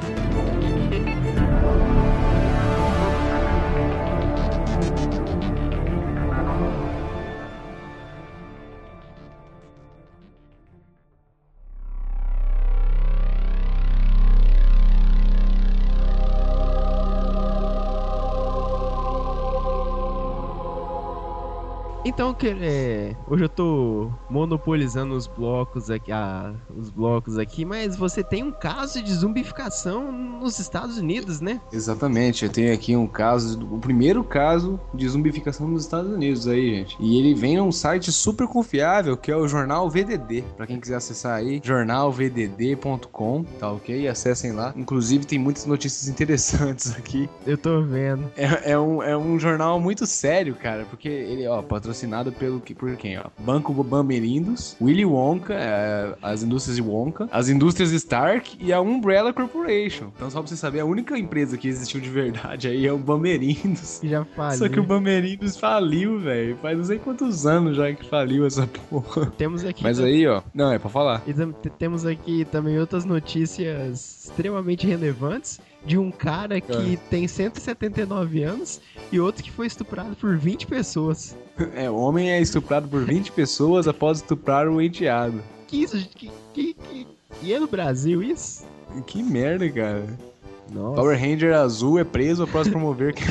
Então, que, é, hoje eu tô monopolizando os blocos aqui, ah, os blocos aqui, mas você tem um caso de zumbificação nos Estados Unidos, né? Exatamente, eu tenho aqui um caso, o primeiro caso de zumbificação nos Estados Unidos aí, gente. E ele vem num site super confiável, que é o Jornal VDD. Pra quem quiser acessar aí, jornalvdd.com, tá ok? Acessem lá. Inclusive tem muitas notícias interessantes aqui. Eu tô vendo. É, é um, é um jornal muito sério, cara, porque ele, ó, patrocinado pelo que- por quem, ó? Banco Bamerindos, Willy Wonka, é, as indústrias de Wonka, as indústrias Stark e a Umbrella Corporation. Então, só pra você saber, a única empresa que existiu de verdade aí é o Bamerindos. Que já falei. Só que o Bamerindos faliu, velho. Faz não sei quantos anos já que faliu essa porra. Temos aqui. Mas aí, ó. Não, é pra falar. E temos aqui também outras notícias extremamente relevantes de um cara que tem 179 anos e outro que foi estuprado por 20 pessoas. É, o homem é estuprado por 20 pessoas após estuprar o enteado. Que isso? gente? Que, que, que... E é no Brasil isso? Que merda, cara. Nossa. Power Ranger azul é preso após promover.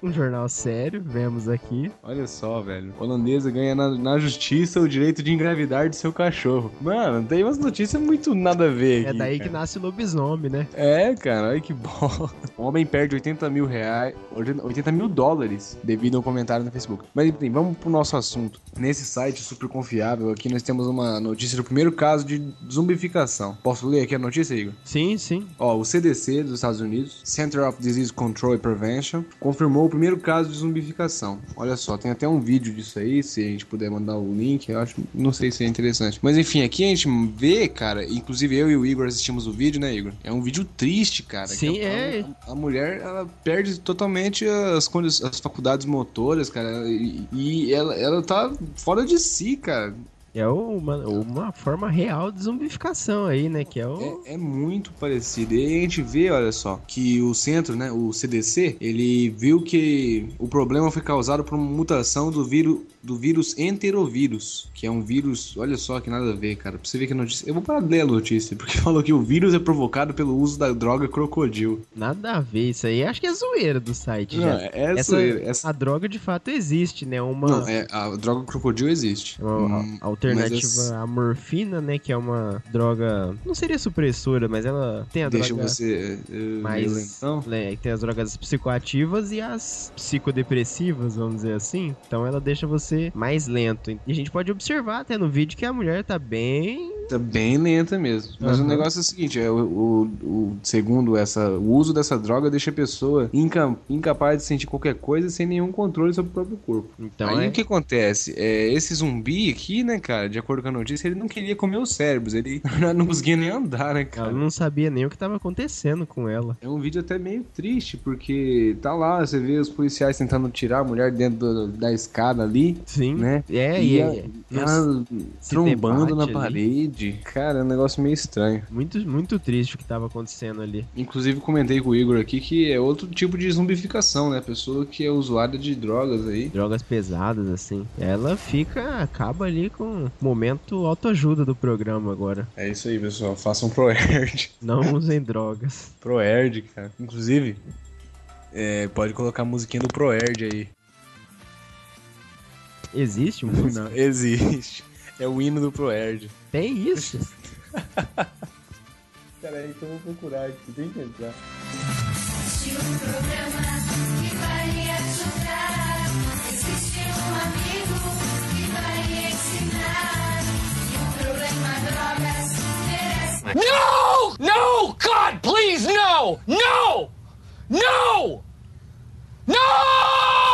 Um jornal sério, vemos aqui. Olha só, velho. Holandesa ganha na, na justiça o direito de engravidar de seu cachorro. Mano, tem umas notícias muito nada a ver É aqui. daí que cara. nasce o lobisomem, né? É, cara, olha que bom. O homem perde 80 mil reais, 80 mil dólares devido a um comentário no Facebook. Mas enfim, vamos pro nosso assunto. Nesse site super confiável aqui, nós temos uma notícia do primeiro caso de zumbificação. Posso ler aqui a notícia, Igor? Sim, sim. Ó, o CDC dos dos Estados Unidos, Center of Disease Control and Prevention, confirmou o primeiro caso de zumbificação. Olha só, tem até um vídeo disso aí, se a gente puder mandar o link, eu acho, não sei se é interessante. Mas enfim, aqui a gente vê, cara, inclusive eu e o Igor assistimos o vídeo, né, Igor? É um vídeo triste, cara. Sim, é. A, a mulher, ela perde totalmente as, as faculdades motoras, cara, e, e ela, ela tá fora de si, cara. É uma, uma forma real de zumbificação aí, né? Que é o. É, é muito parecido. E a gente vê, olha só, que o centro, né, o CDC, ele viu que o problema foi causado por uma mutação do vírus do vírus enterovírus, que é um vírus, olha só que nada a ver, cara. Pra você ver que a notícia. Eu vou parar de ler a notícia, porque falou que o vírus é provocado pelo uso da droga crocodilo. Nada a ver isso aí. Acho que é zoeira do site Não, já. é, é Essa, zoeira, essa- A droga de fato existe, né? Uma, Não, é, a droga crocodilo existe. uma Hum, alternativa esse- à morfina, né? Que é uma droga. Não seria supressora, mas ela tem a Deixa droga. você. Uh, mais né, tem as drogas psicoativas e as psicodepressivas, vamos dizer assim. Então ela deixa você mais lento. E a gente pode observar até no vídeo que a mulher tá bem. Tá bem lenta mesmo. Mas o Aham. negócio é o seguinte: é, o, o- o- segundo essa, o uso dessa droga deixa a pessoa inca- incapaz de sentir qualquer coisa sem nenhum controle sobre o próprio corpo. Então Aí é. o que acontece? É, esse zumbi aqui, né, cara, de acordo com a notícia, ele não queria comer os cérebros. Ele não conseguia nem andar, né, Ela cara? não sabia nem o que tava acontecendo com ela. É um vídeo até meio triste, porque tá lá, você vê os policiais tentando tirar a mulher dentro do- da escada ali, Sim. né? É, e a- é, ela trombando na ali. parede. Cara, é um negócio meio estranho. muito, muito triste o que tava acontecendo ali. Inclusive comentei com o Igor aqui que é outro tipo de zumbificação, né? Pessoa que é usuária de drogas aí. Drogas pesadas, assim. Ela fica. acaba ali com o momento autoajuda do programa agora. É isso aí, pessoal. Façam ProErd. Não usem drogas. ProErd, cara. Inclusive, é, pode colocar a musiquinha do ProErd aí. Existe música? Não, existe. É o hino do ProErd. Tem isso? Peraí, que eu vou procurar aqui. Tem que entrar. Existe um programa que vai lhe ajudar. Existe um amigo que vai lhe ensinar. E o problema drogas merece. No! No! God, please, no! No! No! No!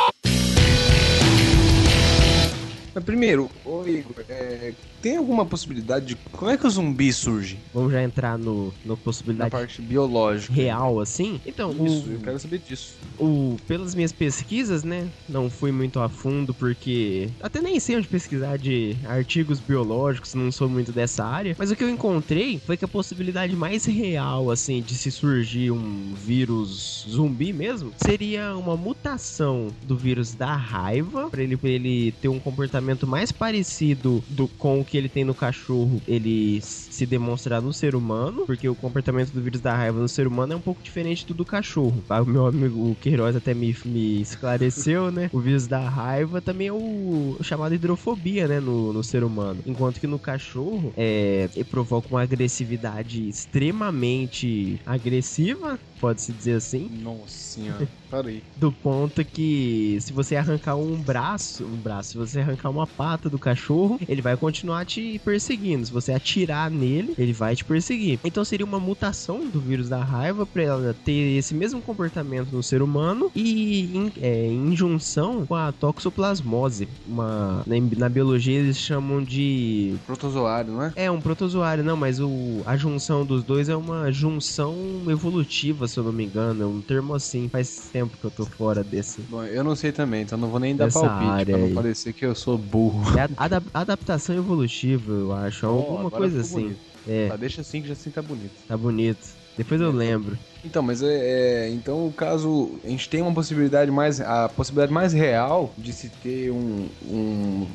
Mas primeiro, ô Igor, é, tem alguma possibilidade de. Como é que o zumbi surge? Vamos já entrar no, no Na possibilidade parte biológica. real, assim? Então, Isso, o, eu quero saber disso. o, pelas minhas pesquisas, né? Não fui muito a fundo porque até nem sei onde pesquisar de artigos biológicos, não sou muito dessa área. Mas o que eu encontrei foi que a possibilidade mais real, assim, de se surgir um vírus zumbi mesmo, seria uma mutação do vírus da raiva, pra ele, pra ele ter um comportamento mais parecido do, com o que ele tem no cachorro, ele se demonstrar no ser humano, porque o comportamento do vírus da raiva no ser humano é um pouco diferente do do cachorro. Ah, O meu amigo o Queiroz até me, me esclareceu, né? O vírus da raiva também é o, chamado hidrofobia, né? No, no ser humano. Enquanto que no cachorro é, provoca uma agressividade extremamente agressiva, pode-se dizer assim, Nossa senhora. Para aí. do ponto que se você arrancar um braço, um braço, se você arrancar uma pata do cachorro, ele vai continuar te perseguindo. Se você atirar nele, ele vai te perseguir. Então seria uma mutação do vírus da raiva para ela ter esse mesmo comportamento no ser humano e em, é, em junção com a toxoplasmose. Uma, na, na biologia eles chamam de Protozoário, não é? é um protozoário, não, mas o, a junção dos dois é uma junção evolutiva, se eu não me engano. É um termo assim. Faz tempo que eu tô fora desse. Bom, eu não sei também, então não vou nem dar palpite área pra não aí. parecer que eu sou burro. É adaptação evolutiva, eu acho. alguma agora coisa assim. É, Tá, deixa assim que já assim tá bonito. tá bonito. Depois eu lembro. Então, mas é, é- então o caso a gente tem uma possibilidade mais a possibilidade mais real de se ter um, um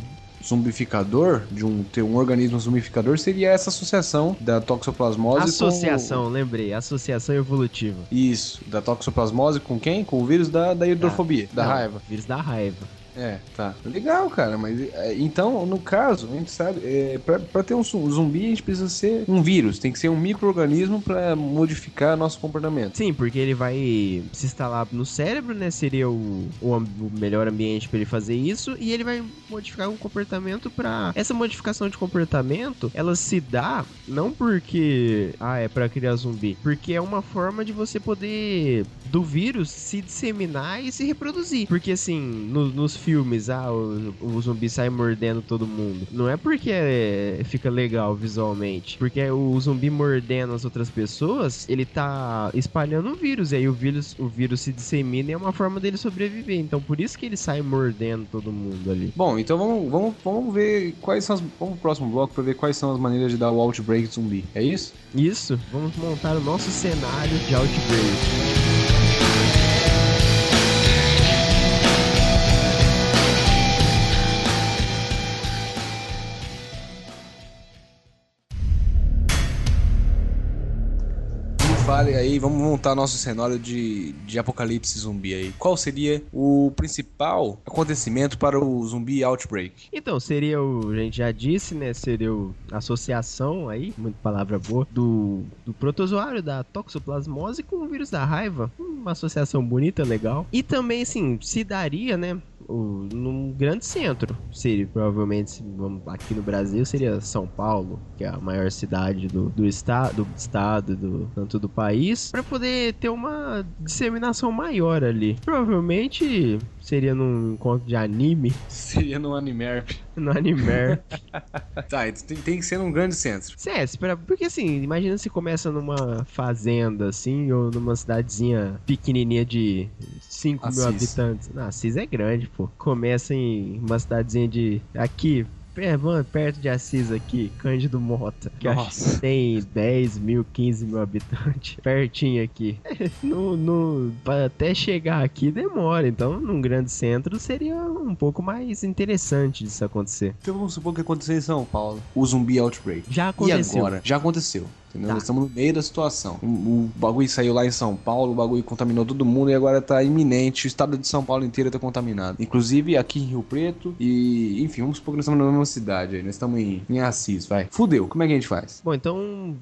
zumbificador, de um ter um organismo zumbificador seria essa associação da toxoplasmose Associação, lembrei. Associação evolutiva. com isso, da toxoplasmose com quem? Com o vírus da, da hidrofobia, da Não, raiva. Vírus da raiva. É, tá. Legal, cara, mas é, então, no caso, a gente sabe, é, pra ter um zu- zumbi, a gente precisa ser um vírus, tem que ser um micro-organismo pra modificar nosso comportamento. Sim, porque ele vai se instalar no cérebro, né? Seria o, o, o melhor ambiente pra ele fazer isso. E ele vai modificar um comportamento pra. Essa modificação de comportamento, ela se dá não porque. Ah, é pra criar zumbi. Porque é uma forma de você poder. Do vírus se disseminar e se reproduzir. Porque assim, no- nos filmes, ah, o, o zumbi sai mordendo todo mundo. Não é porque é- fica legal visualmente. Porque o zumbi mordendo as outras pessoas, ele tá espalhando o vírus. E aí o vírus, o vírus se dissemina e é uma forma dele sobreviver. Então por isso que ele sai mordendo todo mundo ali. Bom, então vamos, vamos, vamos ver quais são as. Vamos pro próximo bloco pra ver quais são as maneiras de dar o outbreak zumbi. É isso? Isso, vamos montar o nosso cenário de Outbreak. Fale aí, vamos montar nosso cenário de, de apocalipse zumbi aí. Qual seria o principal acontecimento para o zumbi outbreak? Então, seria o, a gente já disse, né? Seria o, a associação aí, muita palavra boa, do, do protozoário da toxoplasmose com o vírus da raiva. Uma associação bonita, legal. E também, assim, se daria, né? Num grande centro. Seria, provavelmente, aqui no Brasil, seria São Paulo, que é a maior cidade do, do, do estado, do, tanto do país, para poder ter uma disseminação maior ali. Provavelmente seria num encontro de anime, Seria no Animerp. no anime. Tá, então tem, tem que ser num grande centro. É, porque assim, imagina se começa numa fazenda, assim, ou numa cidadezinha pequenininha de 5 mil habitantes. Não, Assis é grande, pô. Começa em uma cidadezinha de... Aqui, perto de Assis aqui, Cândido Mota. Que acho Nossa. que tem 10 mil, 15 mil habitantes. Pertinho aqui. no, no, pra até chegar aqui demora, então num grande centro seria um pouco mais interessante disso acontecer. Então vamos supor que aconteceu em São Paulo. O zumbi outbreak. Já aconteceu. E agora? Já aconteceu. Entendeu? Tá. Nós estamos no meio da situação. O, o bagulho saiu lá em São Paulo, o bagulho contaminou todo mundo e agora tá iminente. O estado de São Paulo inteiro tá contaminado. Inclusive aqui em Rio Preto e, enfim, vamos supor que nós estamos na mesma cidade. aí. Nós estamos em, em Assis, vai. Fudeu, como é que a gente faz? Bom, então,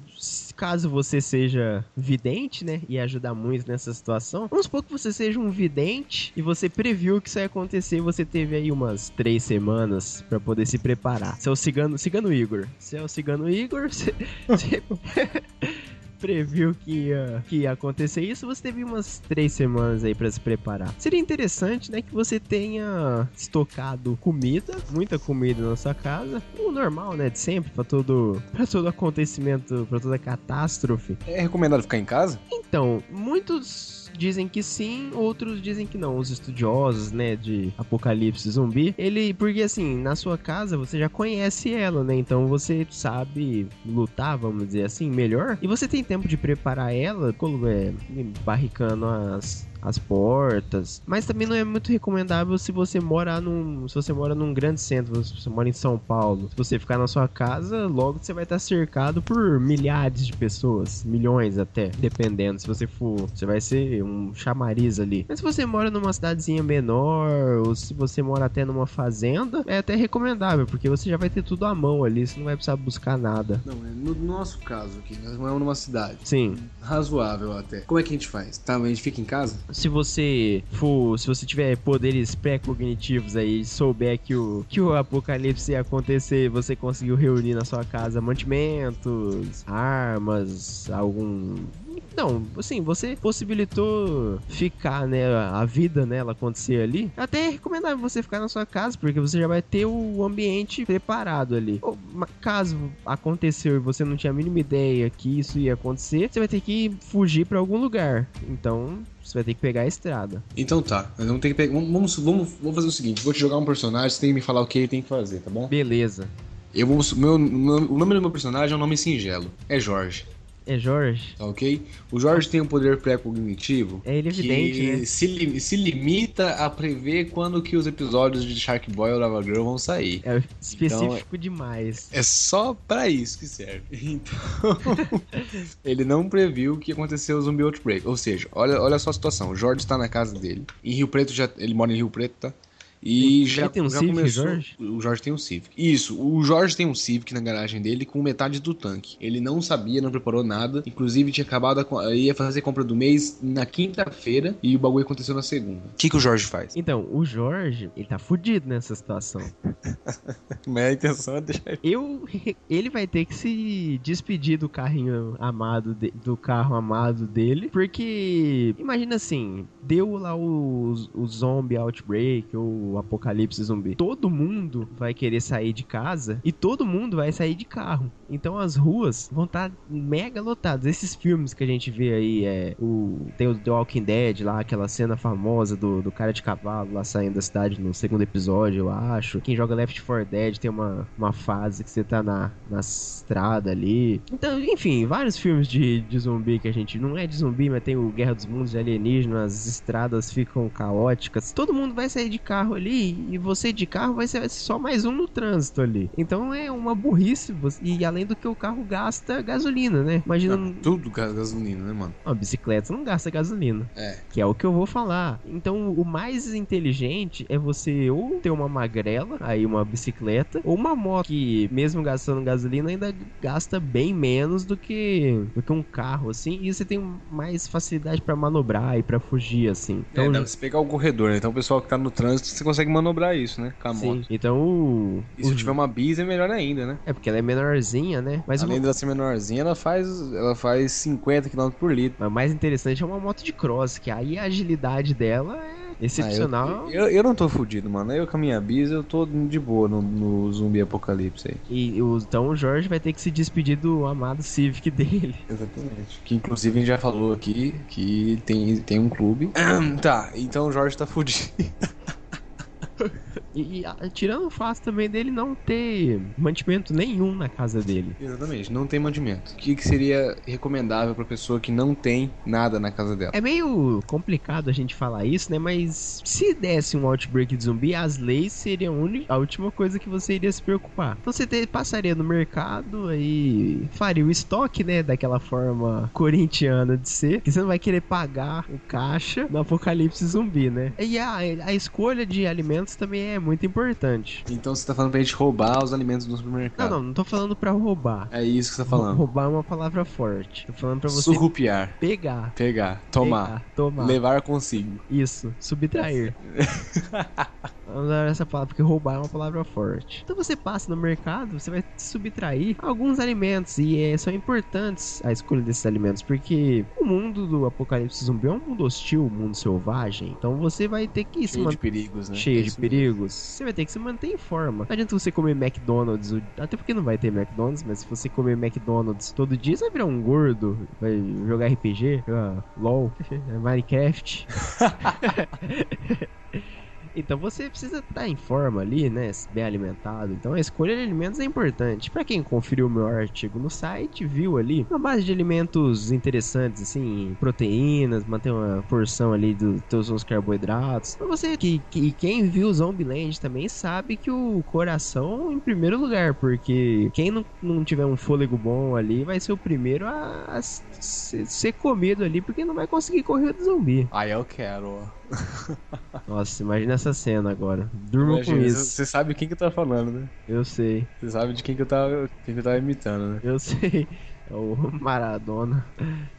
caso você seja vidente, né, e ajudar muito nessa situação, vamos supor que você seja um vidente e você previu que isso ia acontecer, você teve aí umas três semanas pra poder se preparar. Você é o cigano, cigano Igor. Você é o cigano Igor, você previu que ia, que ia acontecer isso, você teve umas três semanas aí pra se preparar. Seria interessante, né, que você tenha estocado comida, muita comida na sua casa, o normal, né, de sempre, pra todo, pra todo acontecimento, pra toda catástrofe. É recomendado ficar em casa? Então, muitos dizem que sim, outros dizem que não. Os estudiosos, né, de apocalipse zumbi, ele, porque assim, na sua casa você já conhece ela, né? Então você sabe lutar, vamos dizer assim, melhor. E você tem tempo de preparar ela, é, barricando as as portas, mas também não é muito recomendável se você mora num, se você mora num grande centro, se você mora em São Paulo. Se você ficar na sua casa, logo você vai estar cercado por milhares de pessoas, milhões até, dependendo. Se você for, você vai ser um chamariz ali. Mas se você mora numa cidadezinha menor, ou se você mora até numa fazenda, é até recomendável, porque você já vai ter tudo à mão ali, você não vai precisar buscar nada. Não, é no nosso caso aqui, nós moramos numa cidade. Sim, Razoável até. Como é que a gente faz? Tá, a gente fica em casa? Se você for, se você tiver poderes pré-cognitivos aí, souber que o, que o apocalipse ia acontecer, você conseguiu reunir na sua casa mantimentos, armas, algum não, assim, você possibilitou ficar, né, a vida, né, ela acontecer ali. Até é recomendável você ficar na sua casa, porque você já vai ter o ambiente preparado ali. Ou, caso aconteceu e você não tinha a mínima ideia que isso ia acontecer, você vai ter que fugir pra algum lugar. Então, você vai ter que pegar a estrada. Então tá, nós vamos ter que pegar. Vamos, vamos, vamos, vamos fazer o seguinte: vou te jogar um personagem, você tem que me falar o que ele tem que fazer, tá bom? Beleza. Eu vou. Meu, meu- o nome do meu personagem é um nome singelo. É Jorge. É Jorge? Tá ok? O Jorge tem um poder pré-cognitivo. É ele evidente, que né? se, li- se limita a prever quando que os episódios de Shark Boy ou Lava Girl vão sair. É específico demais. É só pra isso que serve. Então, ele não previu que ia acontecer o zumbi outbreak. Ou seja, olha, olha só a situação. O Jorge está na casa dele. Em Rio Preto já. Ele mora em Rio Preto, tá? E Ele já, tem um já Civic, começou. Jorge? O Jorge tem um Civic. Isso, o Jorge tem um Civic na garagem dele com metade do tanque. Ele não sabia, não preparou nada. Inclusive, tinha acabado. A, ia fazer compra do mês na quinta-feira e o bagulho aconteceu na segunda. O que, que o Jorge faz? Então, o Jorge, ele tá fudido nessa situação. Mas a intenção é deixar ele. Eu, ele vai ter que se despedir do carrinho amado, de- do carro amado dele, porque imagina assim, deu lá o, o zombie outbreak ou o apocalipse zumbi. Todo mundo vai querer sair de casa e todo mundo vai sair de carro. Então as ruas vão estar mega lotadas. Esses filmes que a gente vê aí é o tem o The Walking Dead lá, aquela cena famosa do, do cara de cavalo lá saindo da cidade no segundo episódio, eu acho. Quem joga Left 4 Dead tem uma, uma fase que você tá na, na estrada ali. Então, enfim, vários filmes de, de zumbi que a gente não é de zumbi, mas tem o Guerra dos Mundos de alienígenas, as estradas ficam caóticas. Todo mundo vai sair de carro ali e você de carro vai ser só mais um no trânsito ali. Então é uma burrice. E além do que o carro gasta gasolina, né? Imagina um- Tudo gas- gasolina, né, mano? uma bicicleta não gasta gasolina. É. Que é o que eu vou falar. Então, o mais inteligente é você ou ter uma magrela, aí uma bicicleta, ou uma moto que, mesmo gastando gasolina, ainda gasta bem menos do que, do que um carro, assim. E você tem mais facilidade pra manobrar e pra fugir, assim. Então, Então, é, dá pra pegar o corredor, né? Então o pessoal que tá no trânsito, você consegue manobrar isso, né? Com a sim. moto. Então, o... E se o- tiver uma bis, é melhor ainda, né? É porque ela é menorzinha, né? Mas Além o... dela ser menorzinha, ela faz, ela faz 50 km por litro. mas o mais interessante é uma moto de cross, que aí a agilidade dela é excepcional. Ah, eu, eu, eu não tô fudido, mano. Eu com a minha bis, eu tô de boa no, no zumbi apocalipse aí. E o- então o Jorge vai ter que se despedir do amado Civic dele. Exatamente. Que inclusive a gente já falou aqui que tem, tem um clube. tá, então o Jorge tá fudido. E, e, ah, tirando o fato também dele não ter mantimento nenhum na casa dele. Exatamente, não tem mantimento. O que, que seria recomendável pra pessoa que não tem nada na casa dela? É meio complicado a gente falar isso, né? Mas se desse um outbreak de zumbi, as leis seriam a última coisa que você iria se preocupar. Então você te- passaria no mercado aí faria o estoque, né? Daquela forma corintiana de ser, que você não vai querer pagar o caixa no apocalipse zumbi, né? E a, a escolha de alimentos também é muito importante. Então você tá falando pra gente roubar os alimentos do Não, supermercado. não, não tô falando pra roubar. É isso que você tá falando. Roubar é uma palavra forte. Tô falando pra você Surrupiar, pegar. pegar, tomar, Pegar, tomar. levar consigo. Isso, subtrair. Usar essa palavra, porque roubar é uma palavra forte. Então você passa no mercado, você vai subtrair alguns alimentos. E é, são importantes a escolha desses alimentos, porque o mundo do apocalipse zumbi é um mundo hostil, um mundo selvagem. Então você vai ter que se Cheio de manter. perigos, né? Cheio É de isso mesmo. perigos, você vai ter que se manter em forma. Não adianta você comer McDonald's, até porque não vai ter McDonald's, mas se você comer McDonald's todo dia, você vai virar um gordo, vai jogar RPG, jogar LOL, Minecraft. Então você precisa estar em forma ali, né? Bem alimentado. Então a escolha de alimentos é importante. Pra quem conferiu o meu artigo no site, viu ali uma base de alimentos interessantes, assim, proteínas, manter uma porção ali dos teus uns carboidratos. Pra você que, que quem viu Zombieland também sabe que o coração em primeiro lugar, porque quem não, não tiver um fôlego bom ali vai ser o primeiro a, a ser, comido ali, porque não vai conseguir correr do zumbi. Ah, eu quero. Nossa, imagina essa cena agora. Durma com Imagina, isso. Você sabe quem que eu tava falando, né? Eu sei, Você sabe de quem que eu tava, quem que eu tava imitando, né? eu sei. É o Maradona.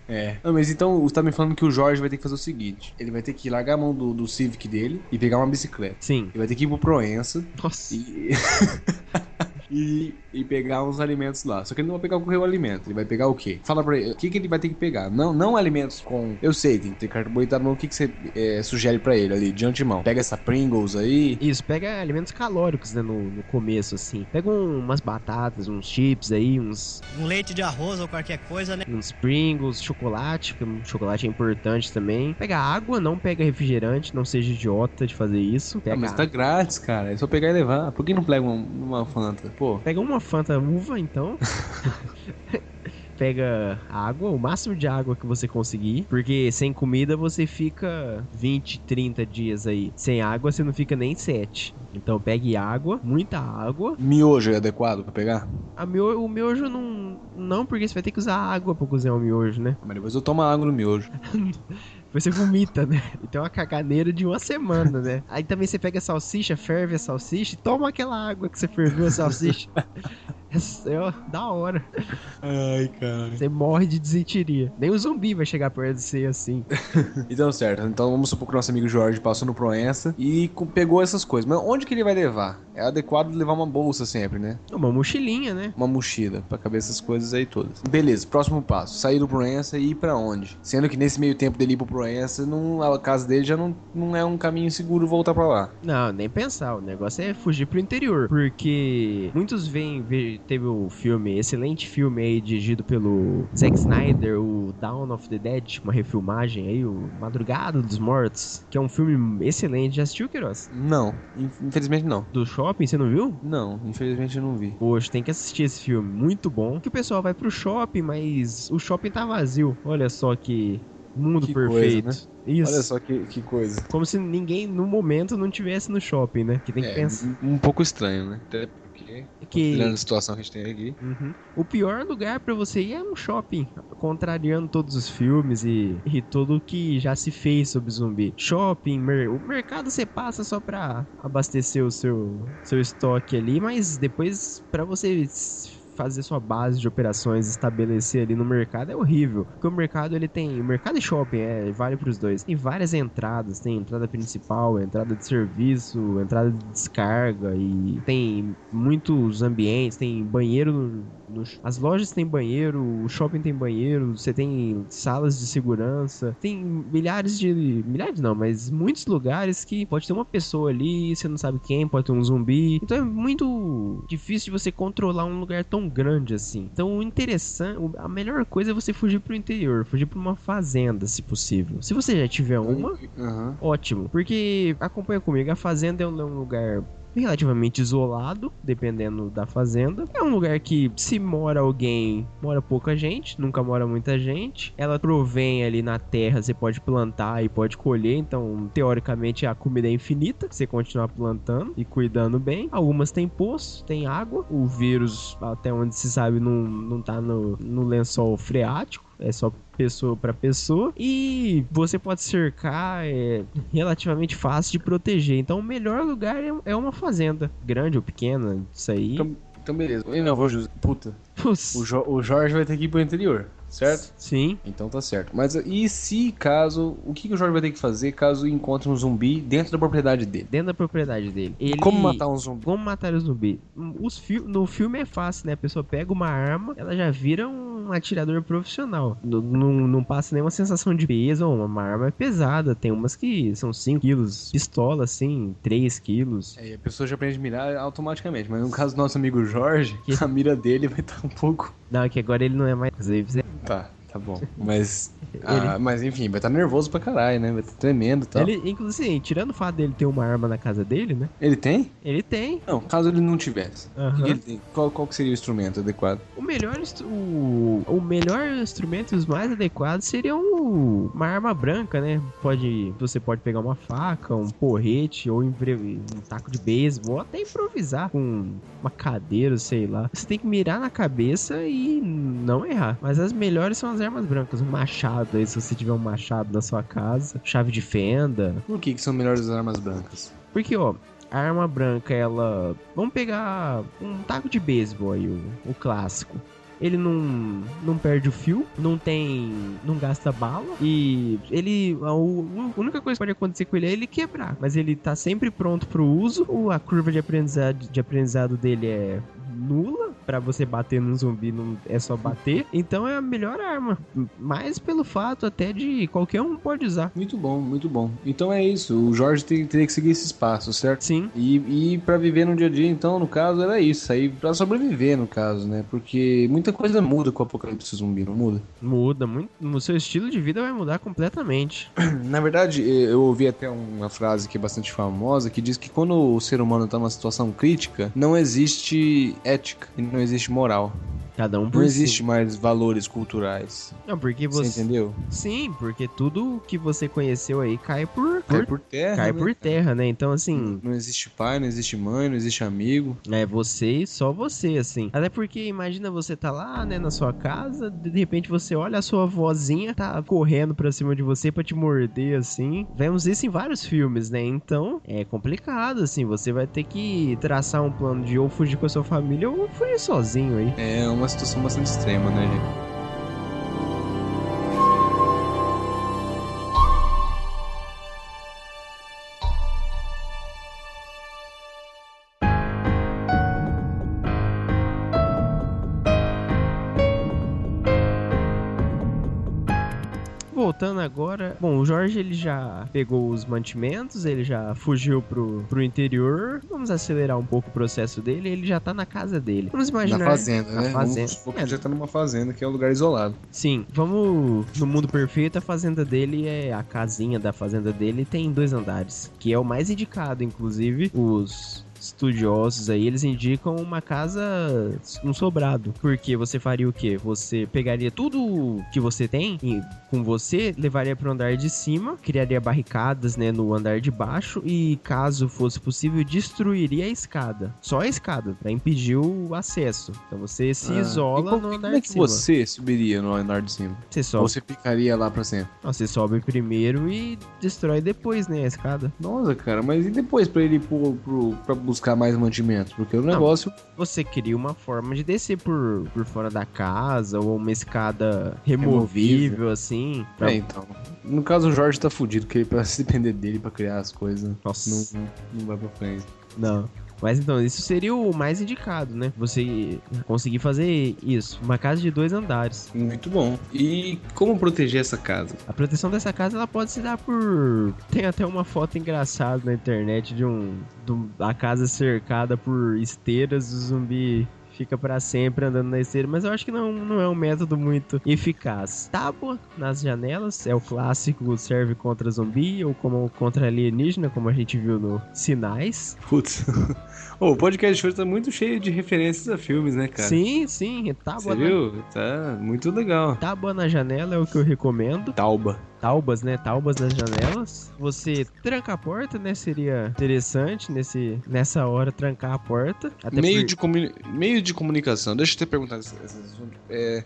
É. Não, mas então você tá me falando que o Jorge vai ter que fazer o seguinte: ele vai ter que largar a mão do, do Civic dele e pegar uma bicicleta. Sim. Ele vai ter que ir pro Proença Nossa. e. e, e pegar uns alimentos lá. Só que ele não vai pegar qualquer alimento. Ele vai pegar o quê? Fala pra ele. O que, que ele vai ter que pegar? Não, não alimentos com. Eu sei, tem que ter carboidrato, mas o que, que você é, sugere pra ele ali, de antemão? Pega essa Pringles aí. Isso, pega alimentos calóricos, né, no, no começo, assim. Pega um- umas batatas, uns chips aí, uns, Um leite de arroz ou qualquer coisa, né? uns Pringles, chocolate, que o chocolate é importante também. Pega água, não pega refrigerante, não seja idiota de fazer isso. Ah, Pega, mas tá grátis, cara. É só pegar e levar. Por que não pega uma, uma Fanta? Pô. pega uma Fanta uva, então. Pega água, o máximo de água que você conseguir, porque sem comida você fica 20, 30 dias aí. Sem água você não fica nem 7. Então pegue água, muita água. Miojo é adequado pra pegar? A mio, o miojo não, não, porque você vai ter que usar água pra cozinhar o miojo, né? Mas depois eu tomo água no miojo. Você vomita, né? E tem uma caganeira de uma semana, né? Aí também você pega a salsicha, ferve a salsicha e toma aquela água que você ferveu a salsicha. É, da hora. Ai, cara. Você morre de desentiria. Nem o zumbi vai chegar perto de você assim. Então, certo. Então vamos supor que o nosso amigo Jorge passou no Proença e pegou essas coisas. Mas onde que ele vai levar? É adequado levar uma bolsa sempre, né? Uma mochilinha, né? Uma mochila pra caber essas coisas aí todas. Beleza, próximo passo. Sair do Proença e ir pra onde? Sendo que nesse meio tempo dele ir pro Proença, não, a casa dele já não, não é um caminho seguro voltar pra lá. Não, nem pensar. O negócio é fugir pro interior. Porque muitos veem. Teve o filme, excelente filme aí, dirigido pelo Zack Snyder, o Dawn of the Dead, uma refilmagem aí, o Madrugada dos Mortos, que é um filme excelente. Já assistiu, Queiroz? Não, in- infelizmente não. Do shopping, você não viu? Não, infelizmente eu não vi. Poxa, tem que assistir esse filme, muito bom. Que o pessoal vai pro shopping, mas o shopping tá vazio. Olha só que mundo Que coisa, perfeito. né? Isso. Olha só que, que coisa. Como se ninguém no momento não tivesse no shopping, né? Que tem que É, pensar um, um pouco estranho, né? Até porque, que considerando a situação que a gente tem aqui. Uhum. O pior lugar pra você ir é um shopping, contrariando todos os filmes e, e tudo o que já se fez sobre zumbi. Shopping, mer- o mercado você passa só pra abastecer o seu, seu estoque ali, mas depois pra você fazer sua base de operações, estabelecer ali no mercado é horrível. Porque o mercado ele tem, o mercado e shopping é, vale pros dois. Tem várias entradas, tem entrada principal, entrada de serviço, entrada de descarga e tem muitos ambientes, tem banheiro no, no- as lojas têm banheiro, o shopping tem banheiro, você tem salas de segurança, tem milhares de milhares não, mas muitos lugares que pode ter uma pessoa ali, você não sabe quem, pode ter um zumbi. Então é muito difícil de você controlar um lugar tão grande assim. Então o interessante, a melhor coisa é você fugir pro interior, fugir pra uma fazenda, se possível. Se você já tiver uma, Aham. Ótimo, porque acompanha comigo, a fazenda é um é um lugar relativamente isolado, dependendo da fazenda. É um lugar que se mora alguém, mora pouca gente, nunca mora muita gente. Ela provém ali na terra, você pode plantar e pode colher, então teoricamente a comida é infinita, você continuar plantando e cuidando bem. Algumas tem poço, tem água, o vírus, até onde se sabe, não, não tá no, no lençol freático. É só pessoa para pessoa e você pode cercar é relativamente fácil de proteger. Então o melhor lugar é, é uma fazenda, grande ou pequena, isso aí. Então, então beleza. Eu não vou Puta. O, Jo- o Jorge vai ter que ir pro interior, certo? Sim. Então tá certo. Mas e se caso. O que, que o Jorge vai ter que fazer caso encontre um zumbi dentro da propriedade dele? Dentro da propriedade dele. Ele... Como matar um zumbi? Como matar o zumbi? Os fi- No filme é fácil, né? A pessoa pega uma arma, ela já vira um atirador profissional. Não, não, não passa nenhuma sensação de peso. Uma arma é pesada. Tem umas que são 5 quilos. Pistola, assim, 3 quilos. É, e a pessoa já aprende a mirar automaticamente. Mas no caso do nosso amigo Jorge, Que- a mira dele vai estar um pouco. Não, é que agora ele não é mais. Tá, tá bom. Mas. ah, mas enfim, vai estar nervoso pra caralho, né? Vai estar tremendo e tal. Ele... Ele, inclusive, tirando o fato dele ter uma arma na casa dele, né? tem? Ele tem. Não, caso ele não tivesse. Ele tem? Qual, qual seria o instrumento adequado? O melhor, o, o melhor instrumento e os mais adequados seriam uma arma branca, né? Pode, você pode pegar uma faca, um porrete ou um taco de beisebol, ou até improvisar com uma cadeira, sei lá. Você tem que mirar na cabeça e não errar. Mas as melhores são as armas brancas, um machado aí, se você tiver um machado na sua casa, chave de fenda, Por que, que são melhores as armas brancas? Porque, ó, a arma branca, ela. Vamos pegar um taco de beisebol aí, o, o clássico. Ele não, não perde o fio, não tem. não gasta bala. E ele. A, única coisa que pode acontecer com ele é ele quebrar. Mas ele tá sempre pronto pro uso. A curva de aprendizado, de aprendizado dele é nula. Pra você bater num zumbi não é só bater. Então é a melhor arma. Mais pelo fato até de qualquer um pode usar. Muito bom, muito bom. Então é isso. O Jorge tem- teria que seguir esses passos, certo? Sim. E, e para viver no dia a dia, então, no caso, era isso. Aí pra sobreviver, no caso, né? Porque muita coisa muda com o apocalipse zumbi, não muda? Muda muito. O seu estilo de vida vai mudar completamente. Na verdade, eu ouvi até uma frase que é bastante famosa que diz que quando o ser humano tá numa situação crítica, não existe ética e não existe moral. Cada um por Não si. existe mais valores culturais. Não, porque Você, você. entendeu? Sim, porque tudo que você conheceu aí cai por. Cai por- por terra. cai né? por terra, né? Então, assim, Não existe pai, não existe mãe, não existe amigo. é você e só você, assim. Até porque imagina você tá lá, né, na sua casa, de repente você olha a sua vozinha tá correndo pra cima de você pra te morder, assim. Vemos isso em vários filmes, né? Então, é complicado, assim. Você vai ter que traçar um plano de ou fugir com a sua família ou fugir sozinho aí. É uma situação bastante extrema, né, gente? Voltando agora, bom, o Jorge ele já pegou os mantimentos, ele já fugiu pro, pro interior. Vamos acelerar um pouco o processo dele, ele já tá na casa dele. Vamos imaginar. Na fazenda, Na né? fazenda. Vamos supor que É. já tá numa fazenda, que é um lugar isolado. Sim, vamos. No mundo perfeito, a fazenda dele é. A casinha da fazenda dele tem dois andares. Que é o mais indicado, inclusive. Os estudiosos aí, eles indicam uma casa, um sobrado. Porque você faria o quê? Você pegaria tudo que você tem e- com você, levaria para o andar de cima, criaria barricadas, né, no andar de baixo e, caso fosse possível, destruiria a escada. Só a escada, para impedir o acesso. Então você se Ah, isola como, no andar como é de que cima. você subiria no andar de cima? Você Ou sobe. você ficaria lá pra sempre? Não, Você sobe primeiro e destrói depois, né, a escada. Nossa, cara, mas e depois pra ele ir pro, pro, pra buscar mais mantimentos? Porque o negócio. Você cria uma forma de descer por, por fora da casa ou uma escada removível, assim. pra- É, então. No caso, o Jorge tá fudido, porque pra se depender dele pra criar as coisas, Nossa. não, não vai pra frente. Não. Mas então, isso seria o mais indicado, né? Você conseguir fazer isso. Uma casa de dois andares. Muito bom. E como proteger essa casa? A proteção dessa casa ela pode se dar por. Tem até uma foto engraçada na internet de um. do- a casa cercada por esteiras, o zumbi fica pra sempre andando na esteira, mas eu acho que não, não é um método muito eficaz. Tábua nas janelas é o clássico, serve contra zumbi ou como contra alienígena, como a gente viu no Sinais. Putz. Ô, o podcast de hoje tá muito cheio de referências a filmes, né, cara? Sim, sim, tábua Você na, viu? Tá muito legal. tábua na janela é o que eu recomendo. Tauba. Taubas, né? Taubas nas janelas. Você tranca a porta, né? Seria interessante nesse, nessa hora trancar a porta. Meio, por- de comuni- meio de comunicação. Deixa eu te perguntar esse, esse assunto. É,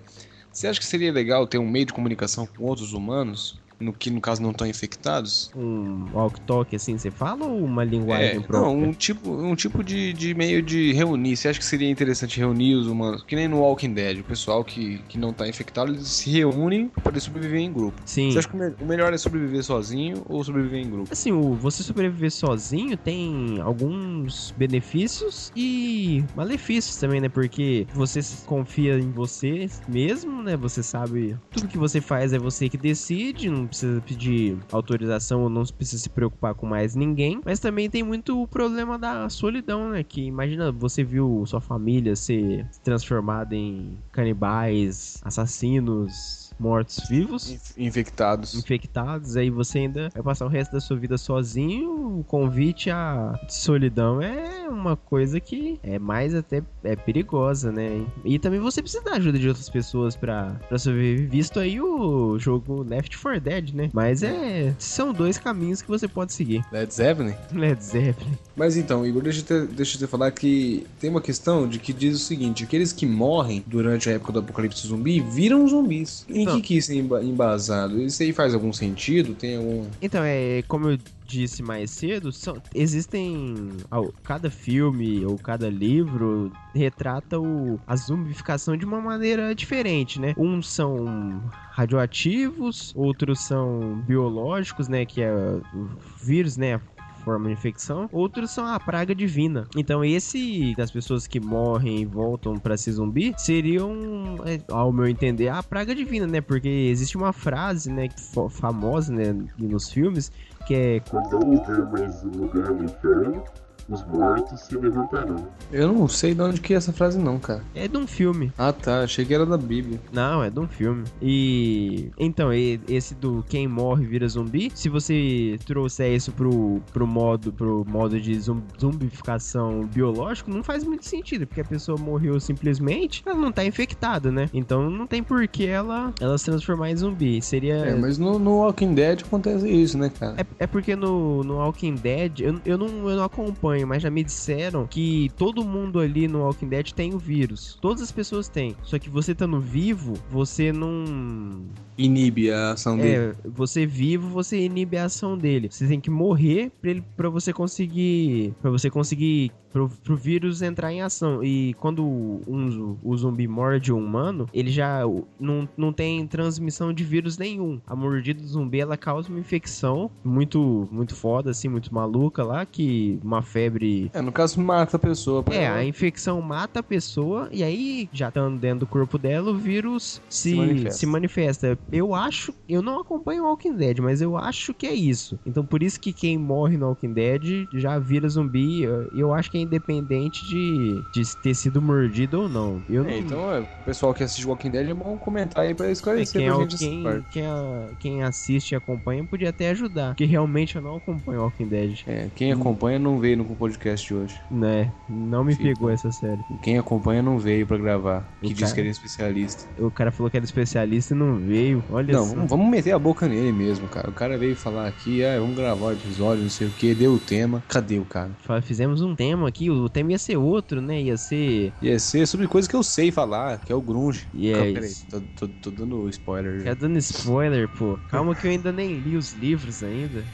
você acha que seria legal ter um meio de comunicação com outros humanos? No que, no caso, não estão infectados? um walk-talk, assim, você fala ou uma linguagem É, própria? não, um tipo, um tipo de, de meio de reunir. Você acha que seria interessante reunir os humanos? Que nem no Walking Dead, o pessoal que, que não tá infectado, eles se reúnem pra poder sobreviver em grupo. Sim. Você acha que o me- o melhor é sobreviver sozinho ou sobreviver em grupo? Assim, o você sobreviver sozinho tem alguns benefícios e malefícios também, né? Porque você confia em você mesmo, né? Você sabe tudo que você faz é você que decide, não precisa pedir autorização ou não precisa se preocupar com mais ninguém. Mas também tem muito o problema da solidão, né? Que imagina você viu sua família ser transformada em canibais, assassinos, mortos-vivos Inf- Infectados. infectados, aí você ainda vai passar o resto da sua vida sozinho. O convite à solidão é uma coisa que é mais até é perigosa, né? E também você precisa da ajuda de outras pessoas pra, pra sobreviver, visto aí o jogo Left 4 Dead, né? Mas é. São dois caminhos que você pode seguir. Led Zeppelin? Led Zeppelin. Mas então, Igor, deixa eu, te, deixa eu te falar que tem uma questão de que diz o seguinte: aqueles que morrem durante a época do apocalipse zumbi viram zumbis. Em Não. que, que isso é emba- embasado? Isso aí faz algum sentido? Tem algum. Então, é como eu disse mais cedo, são, existem. ao- Cada filme ou cada livro retrata o, a zumbificação de uma maneira diferente, né? Uns são radioativos, outros são biológicos, né? Que é o vírus, né? Forma de infecção, outros são a praga divina. Então, esse das pessoas que morrem e voltam pra ser zumbi seriam, é, ao meu entender, a praga divina, né? Porque existe uma frase, né, famosa, né, nos filmes, que é não houver mais lugar no inferno, Os mortos se levantarão. Eu não sei de onde que é essa frase não, cara. É de um filme. Ah, tá. Achei que era da Bíblia. Não, é de um filme. E. Então, e- esse do quem morre vira zumbi, se você trouxer isso pro, pro modo pro modo de zum- zumbificação biológico, não faz muito sentido, porque a pessoa morreu simplesmente, ela não tá infectada, né? Então não tem por que ela, ela se transformar em zumbi. Seria. É, mas no, no Walking Dead acontece isso, né, cara? É, é porque no, no Walking Dead, eu, eu, não, eu não acompanho, mas já me disseram que todo mundo ali no Walking Dead tem o vírus. Todas as pessoas têm. Só que você estando vivo, você não. Inibe a ação dele. É, você vivo, você inibe a ação dele. Você tem que morrer pra, ele, pra você conseguir. para você conseguir. Pro, pro vírus entrar em ação. E quando um, o zumbi morde um humano, ele já não, não tem transmissão de vírus nenhum. A mordida do zumbi ela causa uma infecção muito muito foda, assim, muito maluca lá, que uma febre. É, no caso, mata a pessoa. É, ela- a infecção mata a pessoa e aí, já estando dentro do corpo dela, o vírus se, Se manifesta. se manifesta. Eu acho, eu não acompanho o Walking Dead, mas eu acho que é isso. Então por isso que quem morre no Walking Dead já vira zumbi. Eu, eu acho que é independente de, de ter sido mordido ou não. Eu É, não. então, é, o pessoal que assiste Walking Dead é bom comentar aí pra É, esclarecer quem, pra é gente quem, quem, a- quem assiste e acompanha podia até ajudar. Porque realmente eu não acompanho Walking Dead. É, quem acompanha não veio no podcast de hoje. Né? Não me Fica. pegou essa série. Quem acompanha não veio pra gravar. Que O diz cara- que ele é especialista. O cara falou que era especialista e não veio. Olha Não, só. vamos, vamos meter a boca nele mesmo, cara. O cara veio falar aqui, ah, vamos gravar o episódio, não sei o que, deu o tema. Cadê o cara? Fizemos um tema aqui, o tema ia ser outro, né? Ia ser. Ia ser sobre coisa que eu sei falar, que é o grunge. E é peraí, isso. tô, tô- tô dando spoiler. Já dando spoiler, pô. Calma que eu ainda nem li os livros ainda.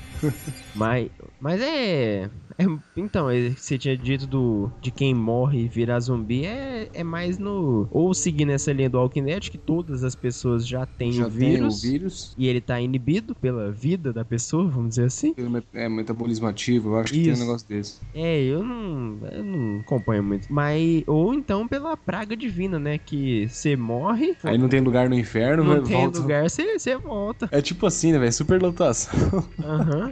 Mas, mas é, é- Então, é- você tinha dito do de quem morre e virar zumbi é, é mais no. Ou seguir nessa linha do Walking Dead, que todas as pessoas já têm Já o tem o vírus. vírus. E ele tá inibido pela vida da pessoa, vamos dizer assim. É metabolismo ativo, eu acho que tem um Isso. negócio desse. É, eu não, eu não acompanho muito. Mas, ou então pela praga divina, né? Que você morre, Aí não tem lugar no inferno, não vai- tem volta. lugar, você, você volta. É tipo assim, né, velho? Superlotação. Aham.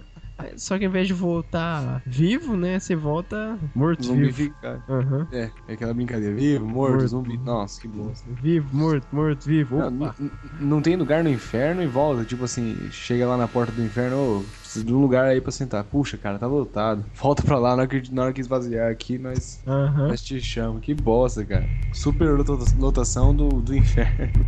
Só que ao invés de voltar vivo, né? Você volta morto-vivo. Zumbificado. Aham. É, é aquela brincadeira. Vivo, morto, Morto. zumbi. Nossa, que bosta. Vivo, morto, morto, vivo. Não, Opa. n- n- não tem lugar no inferno e volta. Tipo assim, chega lá na porta do inferno, ô, preciso de um lugar aí pra sentar. Puxa, cara, tá lotado. Volta pra lá, na hora que, na hora que esvaziar aqui, nós, Aham. nós te chamamos. Que bosta, cara. Super lota- lotação do, do inferno.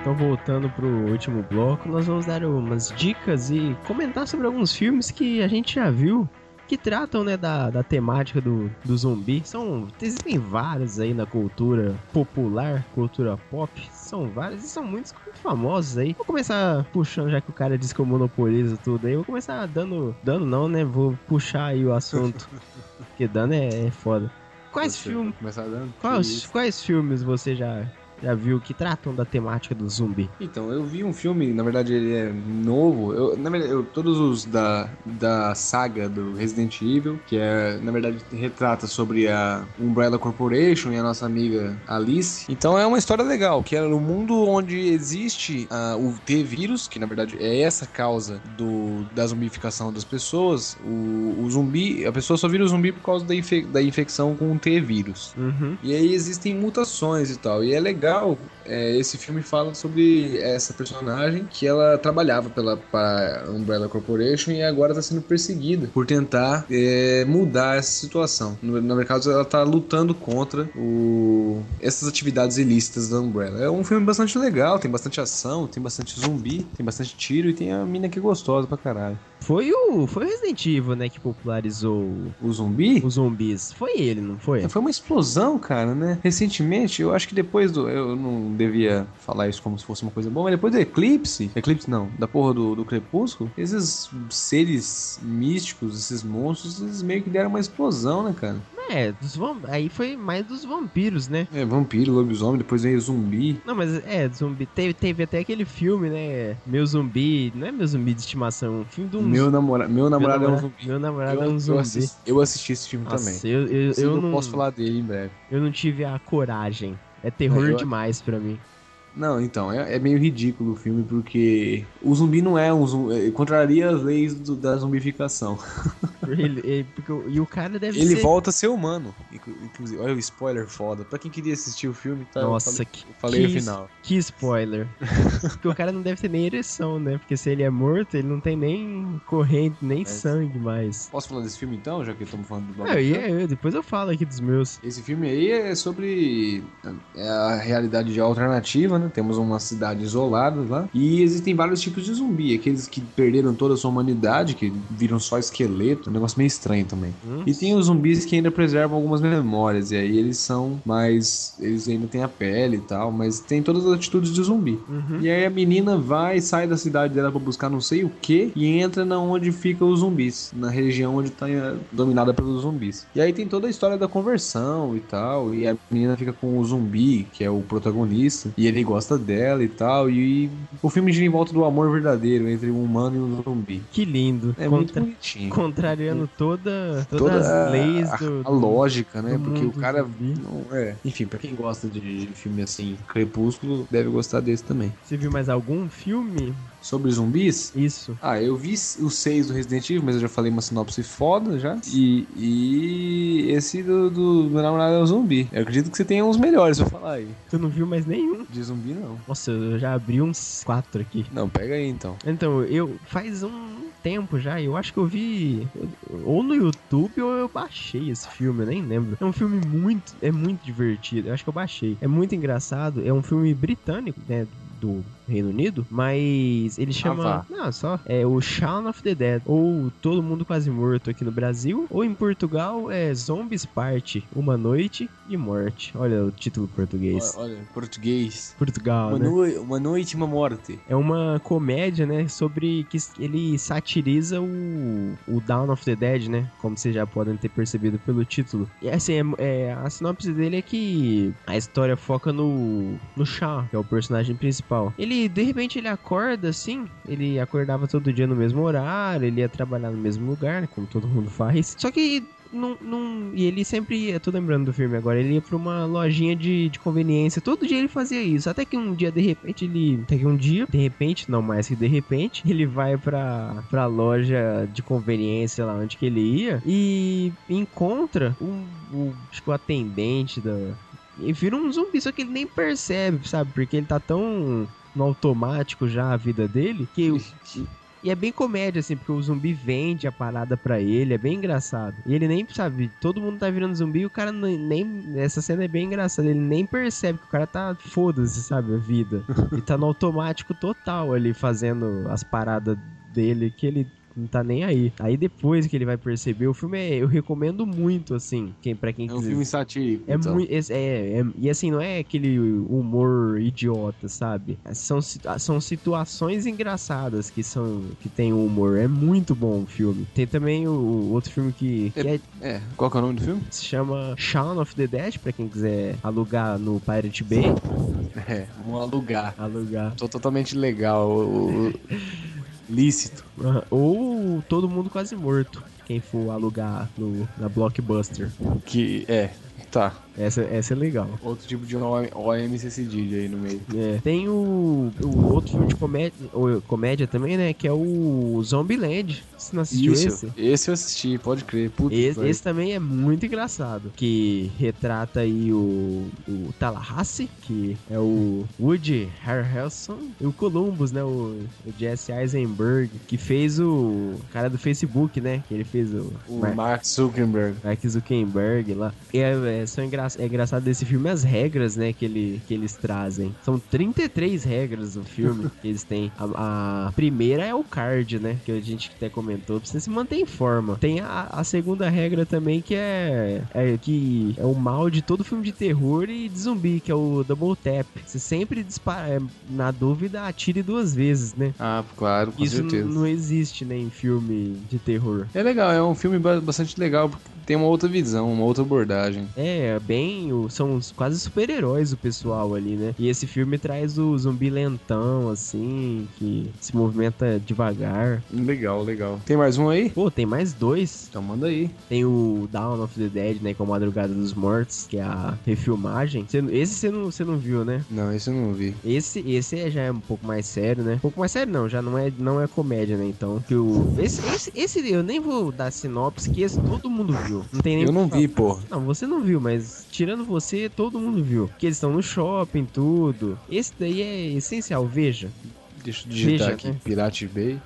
Então, voltando pro último bloco, nós vamos dar umas dicas e comentar sobre alguns filmes que a gente já viu que tratam, né, da, da temática do, do zumbi. São, existem vários aí na cultura popular, cultura pop. São vários e são muitos muito famosos aí. Vou começar puxando, já que o cara disse que eu monopolizo tudo aí. Vou começar dando. Dando não, né? Vou puxar aí o assunto. Porque dando é, é foda. Quais filmes. Começar dando? Quais, quais filmes você já, já viu que tratam da temática do zumbi? Então, eu vi um filme, na verdade ele é novo. Eu, na verdade, eu, todos os da, da saga do Resident Evil, que é, na verdade, retrata sobre a Umbrella Corporation e a nossa amiga Alice. Então é uma história legal, que é no mundo onde existe ah, o T-vírus, que na verdade é essa causa do, da zumbificação das pessoas. O, o zumbi, a pessoa só vira o zumbi por causa da, infe- da infecção com o T-vírus. Uhum. E aí existem mutações e tal. E é legal, é, esse filme fala sobre essa personagem que ela trabalhava pela Umbrella Corporation e agora está sendo perseguida por tentar é, mudar essa situação. No, na verdade, ela está lutando contra o, essas atividades ilícitas da Umbrella. É um filme bastante legal, tem bastante ação, tem bastante zumbi, tem bastante tiro e tem a mina que é gostosa pra caralho. Foi o, foi o Resident Evil, né, que popularizou O zumbi? os zumbis. Foi ele, não foi? É, Foi uma explosão, cara, né? Recentemente, eu acho que depois do. Eu não devia falar isso como se fosse uma coisa boa, mas depois do Eclipse. Eclipse não, da porra do, do Crepúsculo, esses seres místicos, esses monstros, eles meio que deram uma explosão, né, cara? É, dos aí foi mais dos vampiros, né? É, vampiro, lobisomem, depois veio zumbi. Não, mas é, zumbi. Teve, teve até aquele filme, né? Meu zumbi. Não é meu zumbi de estimação, um filme de um. Meu, namora... meu namorado é um zumbi. Meu namorado Eu, é um eu zumbi. assisti, eu assisti esse filme Nossa, também. eu, eu, eu eu não, posso falar dele em breve. eu não tive a coragem. É terror eu- demais pra mim. Não, então, é, é meio ridículo o filme, porque o zumbi não é um zumbi. Contraria as leis do- da zumbificação. Ele, ele- porque, o- e o cara deve Ele ser. volta a ser humano. inclu- Inclusive, olha o spoiler foda. Pra quem queria assistir o filme, tá? Nossa, falei, que, eu falei que, no final. que spoiler. porque o cara não deve ter nem ereção, né? Porque se ele é morto, ele não tem nem corrente, nem Mas- sangue mais. Posso falar desse filme então, já que estamos falando do É, e é, eu- depois eu falo aqui dos meus. Esse filme aí é sobre é a realidade de alternativa, né? Temos uma cidade isolada lá. E existem vários tipos de zumbi. Aqueles que perderam toda a sua humanidade, que viram só esqueleto. Um negócio meio estranho também. Hum? E tem os zumbis que ainda preservam algumas memórias. E aí eles são mais. Eles ainda têm a pele e tal. Mas tem todas as atitudes de zumbi. Uhum. E aí a menina vai, sai da cidade dela pra buscar não sei o que e entra na onde fica os zumbis, na região onde tá eh, dominada pelos zumbis. E aí tem toda a história da conversão e tal, e a menina fica com o zumbi, que é o protagonista, e ele gosta dela e tal, e o filme gira em volta do amor verdadeiro entre um humano e um zumbi. Que lindo. É muito Contra- bonitinho. Contrariando toda, todas Toda as leis a, do, a lógica, né? Porque o cara não é. Enfim, pra quem gosta de, de filme assim, Crepúsculo, deve gostar desse também. Você viu mais algum filme? Sobre zumbis, Isso. Ah, eu vi o 6 do Resident Evil, mas eu já falei uma sinopse foda já. E, e esse do, do meu namorado é o zumbi. Eu acredito que você tenha uns melhores pra falar aí. Tu não viu mais nenhum. De zumbi, não. Nossa, eu já abri uns quatro aqui. Não, pega aí então. Então, eu faz um tempo já, eu acho que eu vi ou no YouTube ou eu baixei esse filme, eu nem lembro. É um filme muito, é muito divertido. Eu acho que eu baixei. É muito engraçado, é um filme britânico, né, do Reino Unido, mas ele chama, vá. não, só é o Shaun of the Dead ou Todo Mundo Quase Morto aqui no Brasil, ou em Portugal é Zombies Party, Uma Noite de Morte. Olha o título português. Olha, português. Portugal, Uma, né? noi- uma noite, uma morte. É uma comédia, né, sobre que ele satiriza o, o Dawn of the Dead, né, como vocês já podem ter percebido pelo título. E assim, é, é- a sinopse dele é que a história foca no, no Shaw, que é o personagem principal. Ele, de repente, ele acorda assim, ele acordava todo dia no mesmo horário, ele ia trabalhar no mesmo lugar, né, como todo mundo faz. Só que não, não, e ele sempre ia, tô lembrando do filme agora, ele ia pra uma lojinha de, de conveniência. Todo dia ele fazia isso. Até que um dia, de repente, ele. Até que um dia, de repente, não mais que de repente, ele vai pra, pra loja de conveniência lá onde que ele ia e encontra o, o atendente da. E vira um zumbi, só que ele nem percebe, sabe? Porque ele tá tão no automático já a vida dele que o- e é bem comédia, assim, porque o zumbi vende a parada pra ele, é bem engraçado. E ele nem, sabe, todo mundo tá virando zumbi e o cara nem, Essa cena é bem engraçada, ele nem percebe que o cara tá. Foda-se, sabe, a vida. Ele tá no automático total ali, fazendo as paradas dele que ele. Não tá nem aí. Aí depois que ele vai perceber, o filme é. Eu recomendo muito, assim. Quem, pra quem É um quiser. filme satírico. É então. muito. É, é- é- e assim, não é aquele humor idiota, sabe? São, situ- são situações engraçadas que são. que tem humor. É muito bom o filme. Tem também o outro filme que, que é- É, qual que é o nome do filme? se chama Shaun of the Dead, pra quem quiser alugar no Pirate Bay. É, vamos alugar. Alugar. Tô totalmente legal. o- lícito. Ou Todo Mundo Quase Morto. Quem for alugar no, na Blockbuster. Que é. Tá. Essa, essa é legal. Outro tipo de OMC Cedilha aí no meio. É. Tem o, o outro filme de comédia, comédia também, né? Que é o Zombieland. Você não assistiu Isso, esse? eu assisti, pode crer. Puta Esse, esse também é muito engraçado. Que retrata aí o, o Tallahassee, que é o Woody Harrelson, e o Columbus, né? O, o Jesse Eisenberg, que fez o cara do Facebook, né? Que ele fez o, O Mar- Mark Zuckerberg. Mark Zuckerberg lá. E é, é, são engra... é engraçado desse filme as regras, né, que, ele, que eles trazem. São 33 regras do filme que eles têm. A, a primeira é o card, né, que a gente até comentou, pra você se manter em forma. Tem a, a segunda regra também que é, é que é o mal de todo filme de terror e de zumbi, que é o double tap. Você sempre dispara, é, na dúvida, atire duas vezes, né? Ah, claro, com Isso certeza. não existe, né, em filme de terror. É legal, é um filme ba- bastante legal, tem uma outra visão, uma outra abordagem. É, bem, são quase super-heróis o pessoal ali, né? E esse filme traz o zumbi lentão, assim, que se movimenta devagar. Legal, legal. Tem mais um aí? Pô, tem mais dois. Então manda aí. Tem o Dawn of the Dead, né? Com a Madrugada dos Mortos, que é a refilmagem. Esse você não, você não viu, né? Não, esse eu não vi. Esse, esse é- já é um pouco mais sério, né? Um pouco mais sério não, já não é, não é comédia, né? Então, que o, esse, esse, esse eu nem vou dar sinopse, que esse todo mundo viu. Não tem nem Eu não falar. vi, pô. Não, você não viu, mas tirando você, todo mundo viu. Que eles estão no shopping, tudo. Esse daí é essencial, veja. Deixa eu digitar Veja, aqui. né? Pirate Bay.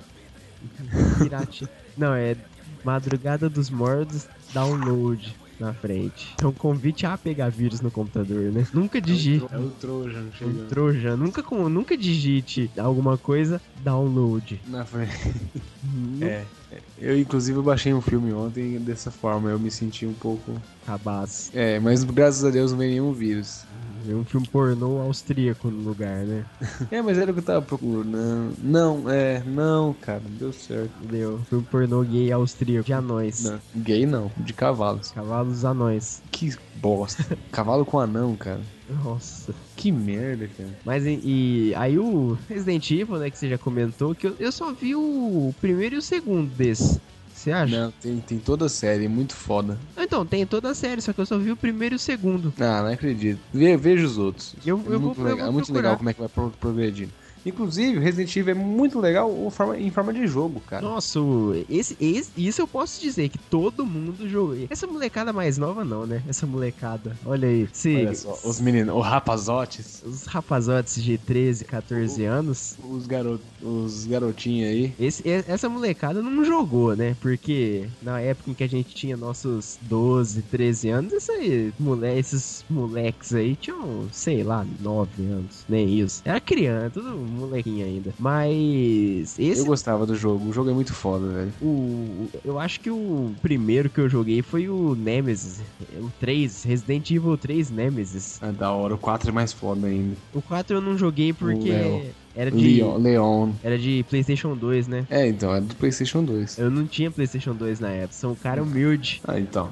Pirate. não, é Madrugada dos Mortos, download na frente. É um convite a pegar vírus no computador, né? Nunca digite. É o Trojan Um chegando. Trojan, nunca, nunca digite alguma coisa, download. Na frente. É. Eu, inclusive, baixei um filme ontem dessa forma. Eu me senti um pouco. Cabaço. É, mas graças a Deus não veio nenhum vírus. É um filme pornô austríaco no lugar, né? É, mas era o que eu tava procurando. Não, é, não, cara, deu certo. Deu. Filme pornô gay austríaco de anões. Não, gay não, de cavalos. Cavalos anões. Que bosta. Cavalo com anão, cara. Nossa. Que merda, cara. Mas e, e aí o Resident Evil, né, que você já comentou, que eu, eu só vi o primeiro e o segundo desse. Você acha? Não, tem, tem toda a série, muito foda. Então, tem toda a série, só que eu só vi o primeiro e o segundo. Ah, não acredito. Ve, veja os outros. Eu- É eu muito vou- eu legal, vou é muito legal como é que vai pro- progredindo. Inclusive, o Resident Evil é muito legal em forma, em forma de jogo, cara. Nossa, o- esse, esse, isso eu posso dizer que todo mundo jogou. Essa molecada mais nova não, né? Essa molecada. Olha aí. Se, Olha só, os meninos, os rapazotes, Os rapazotes de 13, 14 anos. os, garot, os garotinhos aí. Esse, essa molecada não jogou, né? Porque na época em que a gente tinha nossos 12, 13 anos, aí, mole, esses moleques aí tinham, sei lá, 9 anos. Nem isso. Era criança, tudo molequinho ainda. Mas esse Eu gostava do jogo, o jogo é muito foda, velho. O, eu acho que o primeiro que eu joguei foi o Nemesis, o 3, Resident Evil 3 Nemesis. É da hora, o 4 é mais foda ainda. O 4 eu não joguei porque era de Leon, Leon. era de PlayStation 2, né? É, então, é do PlayStation 2. Eu não tinha PlayStation 2 na época, sou um cara humilde. Ah, então.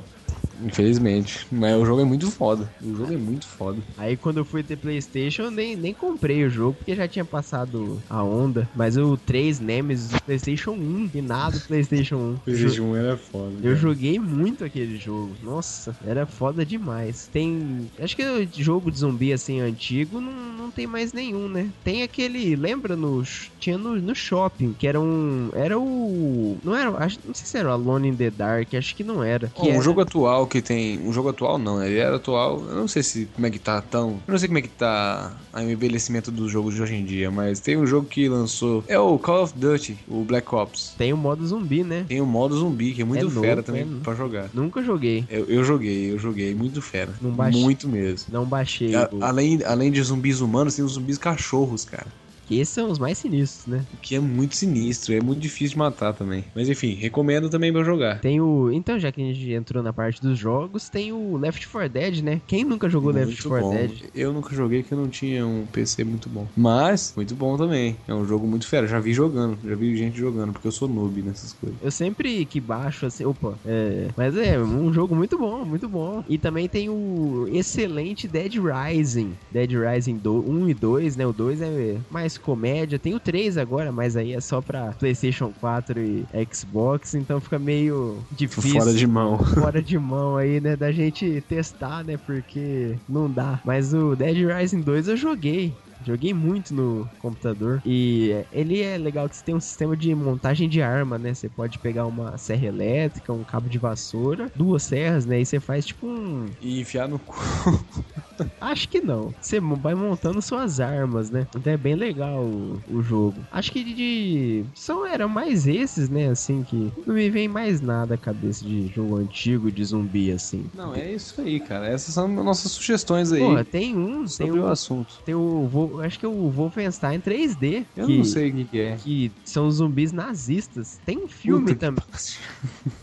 Infelizmente. Mas o jogo é muito foda. O jogo é muito foda. Aí quando eu fui ter PlayStation, eu nem, nem comprei o jogo porque já tinha passado a onda. Mas o 3 Nemesis do PlayStation 1 e nada do PlayStation 1. Jo- PlayStation 1 era foda. Eu joguei muito aquele jogo. Nossa, era foda demais. Tem. Acho que o jogo de zumbi assim antigo não, não tem mais nenhum, né? Tem aquele. Lembra no. Tinha no, no shopping, que era um. Era o. Não era. Acho, não sei se era o Alone in the Dark, acho que não era. Que um era- jogo atual que tem. Um jogo atual não, ele era atual. Eu não sei se como é que tá tão. Eu não sei como é que tá o envelhecimento dos jogos de hoje em dia, mas tem um jogo que lançou. É o Call of Duty, o Black Ops. Tem o modo zumbi, né? Tem o modo zumbi, que é muito É novo, fera também é novo. pra jogar. Nunca joguei. Eu, eu joguei, eu joguei, muito fera. Não baixei. Muito mesmo. Não baixei. A- além, além de zumbis humanos, tem os zumbis cachorros, cara. Que esses são os mais sinistros, né? O que é muito sinistro, é muito difícil de matar também. Mas enfim, recomendo também pra jogar. Tem o. Então, já que a gente entrou na parte dos jogos, tem o Left 4 Dead, né? Quem nunca jogou Left Muito 4 bom. Dead? Eu nunca joguei porque eu não tinha um PC muito bom. Mas, muito bom também. É um jogo muito fera. Já vi jogando. Já vi gente jogando, porque eu sou noob nessas coisas. Eu sempre que baixo assim, opa, é, mas é um jogo muito bom, muito bom. E também tem o excelente Dead Rising, Dead Rising 2, 1 e 2, né? O 2 é mais comédia, tem o 3 agora, mas aí é só pra PlayStation 4 e Xbox, então fica meio difícil. Fora de mão. fora de mão aí, né? Da gente testar, né? Porque não dá. Mas o Dead Rising 2 eu joguei. Joguei muito no computador. E ele é legal que você tem um sistema de montagem de arma, né? Você pode pegar uma serra elétrica, um cabo de vassoura, duas serras, né? E você faz tipo um. E enfiar no cu. Acho que não. Você vai montando suas armas, né? Então é bem legal o, o jogo. Acho que de. São, eram mais esses, né? Assim, que não me vem mais nada à cabeça de jogo antigo, de zumbi, assim. Não, é isso aí, cara. Essas são nossas sugestões aí Porra, tem um, tem sobre um, o assunto. tem o, Acho que é o Wolfenstein 3D, Eu que, não sei o que, que é. que são zumbis nazistas. Tem um filme Puta também,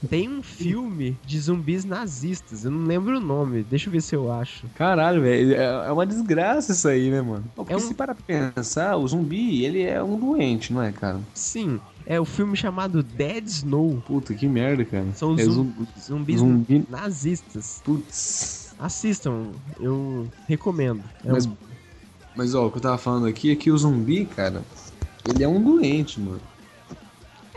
tem um filme de zumbis nazistas, eu não lembro o nome, deixa eu ver se eu acho. Caralho, velho. É é uma desgraça isso aí, né, mano? Porque É um- se para pensar, o zumbi, ele é um doente, não é, cara? Sim, É o filme chamado Dead Snow. Puta, que merda, cara. São é zum- zum- Zumbis Zumbi. nazistas. Putz. Assistam, eu recomendo. É Mas, um- mas, ó, o que eu tava falando aqui é que o zumbi, cara, ele é um doente, mano.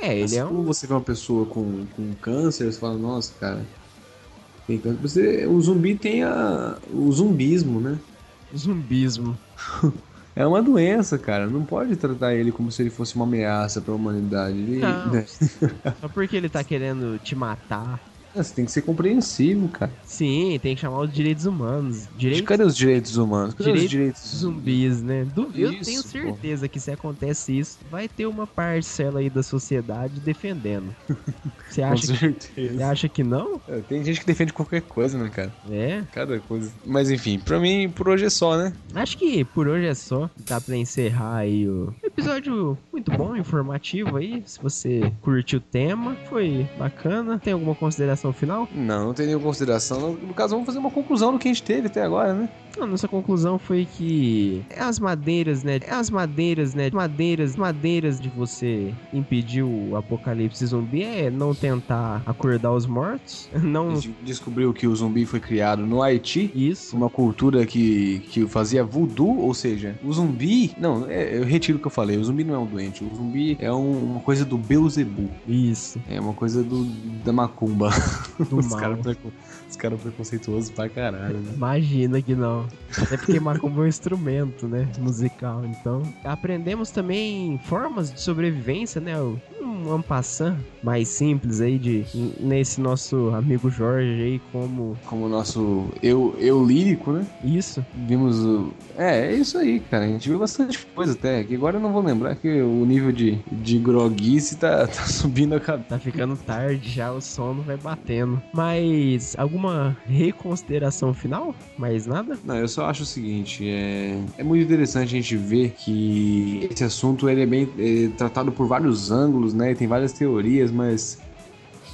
é, ele Assim é como um. você vê uma pessoa com, com câncer, você fala, nossa, cara, tem câncer. Você, o zumbi tem a, o zumbismo, né? Zumbismo. É uma doença, cara. Não pode tratar ele como se ele fosse uma ameaça pra humanidade. Ele, Não. né? Só porque ele tá querendo te matar. Você tem que ser compreensivo, cara. Sim, tem que chamar os direitos humanos. Direitos Cadê os direitos humanos? Cadê os Direitos direitos zumbis, né? Du- eu tenho pô. certeza que se acontece isso, vai ter uma parcela aí da sociedade defendendo. Você Com acha, que- certeza. você acha que não? É, Tem gente que defende qualquer coisa, né, cara? É. Cada coisa. Mas enfim, pra mim, por hoje é só, né? Acho que por hoje é só. Dá pra encerrar aí o episódio muito bom, informativo aí. Se você curtiu o tema, foi bacana. Tem alguma consideração final? Não, não tem nenhuma consideração. No caso, vamos fazer uma conclusão do que a gente teve até agora, né? Nossa conclusão foi que é as madeiras, né? É as madeiras, né? Madeiras, madeiras de você impedir o apocalipse zumbi é não tentar acordar os mortos, não descobriu que o zumbi foi criado no Haiti. isso. Uma cultura que, que fazia voodoo, ou seja, o zumbi. Não, é, eu retiro o que eu falei. O zumbi não é um doente. O zumbi é um- uma coisa do Beuzebu. Isso, É uma coisa do, da macumba. do os caras preconceituosos pra caralho, né? Imagina que não. É porque macumba é um instrumento, né? Musical. Então, aprendemos também formas de sobrevivência, né? Um ampassant mais simples aí de nesse nosso amigo Jorge aí como Como nosso eu, eu lírico, né? isso. Vimos o. É, é isso aí, cara. A gente viu bastante coisa até. Que agora eu não vou lembrar que o nível de, de groguice tá, tá subindo a cabeça. Tá ficando tarde já, o sono vai batendo. Mas alguma reconsideração final? Mais nada? Não, eu só acho o seguinte, é, é muito interessante a gente ver que esse assunto ele é bem é, tratado por vários ângulos, né? Tem várias teorias, mas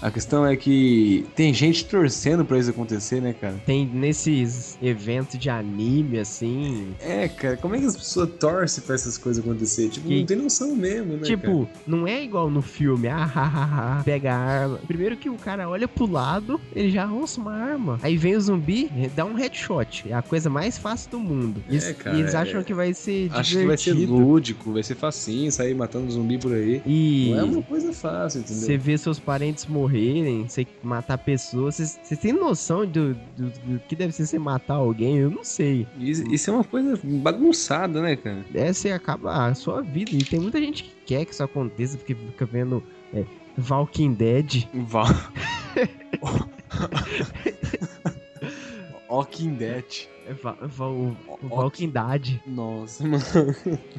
a questão é que tem gente torcendo pra isso acontecer, né, cara? Tem nesses eventos de anime assim, É, cara, como é que as pessoas torcem pra essas coisas acontecer? Tipo, Que- não tem noção mesmo, né? cara? Tipo, não é igual no filme, ah, ha, ha, ha, pega a arma. Primeiro que o cara olha pro lado, ele já arrança uma arma. Aí vem o zumbi, dá um headshot. É a coisa mais fácil do mundo. É, Eles- cara, e eles é- acham que vai ser Acho que vai ser divertido. lúdico, vai ser facinho sair matando zumbi por aí. E Não é uma coisa fácil, entendeu? você vê seus parentes morrerem, você matar pessoas. Você tem noção do, do- do que deve ser você matar alguém? Eu não sei. Isso, isso é uma coisa bagunçada, né, cara? É, você acaba a sua vida. E tem muita gente que quer que isso aconteça, porque fica vendo é, Walking Dead. Val... Walking Dead. É, Va- Va- o- o Walking Dead. Nossa, mano.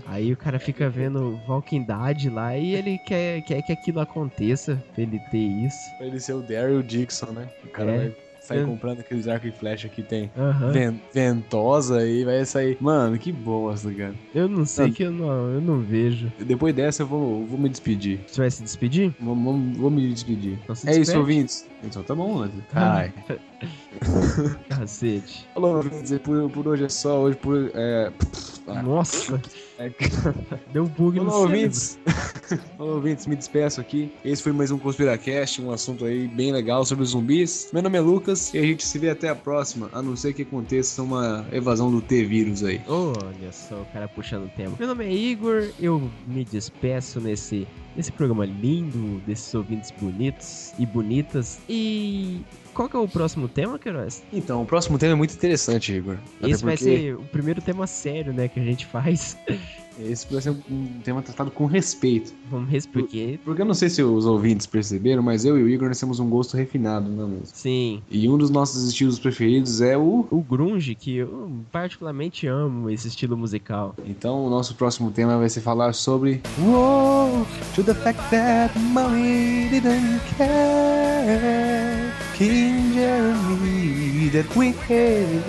Aí o cara fica vendo Walking Dead lá e ele quer, quer que aquilo aconteça pra ele ter isso. Pra ele ser o Daryl Dixon, né? O cara É. vai sair É. comprando aqueles arco e flecha que tem ventosa e vai sair. Mano, que bosta, cara. Eu não sei que eu não, eu não vejo. Depois dessa eu vou, vou me despedir. Você vai se despedir? Vou, vou, vou me despedir. Então É isso, ouvintes. Então tá bom, mano. Cacete. Falou, e Por, por hoje é só. Hoje por. É... Ah, Nossa, é... deu um bug no Falou, cérebro. ouvintes. Falou, ouvintes. Me despeço aqui. Esse foi mais um Conspiracast, um assunto aí bem legal sobre os zumbis. Meu nome é Lucas e a gente se vê até a próxima, a não ser que aconteça uma evasão do T-vírus aí. Olha só, o cara puxando o tema. Meu nome é Igor, eu me despeço nesse, nesse programa lindo, desses ouvintes bonitos e bonitas. E qual que é o próximo tema, Queiroz? Então, o próximo tema é muito interessante, Igor. Até Esse vai porque ser o primeiro tema sério, né, que a gente faz. Esse vai ser um tema tratado com respeito. Vamos responder. Porque eu não sei se os ouvintes perceberam, mas eu e o Igor nós temos um gosto refinado na música. Sim, E um dos nossos estilos preferidos é o. o grunge, que eu particularmente amo esse estilo musical. Então, o nosso próximo tema vai ser falar sobre. Whoa, to the fact that money didn't care. King Jeremy that we had.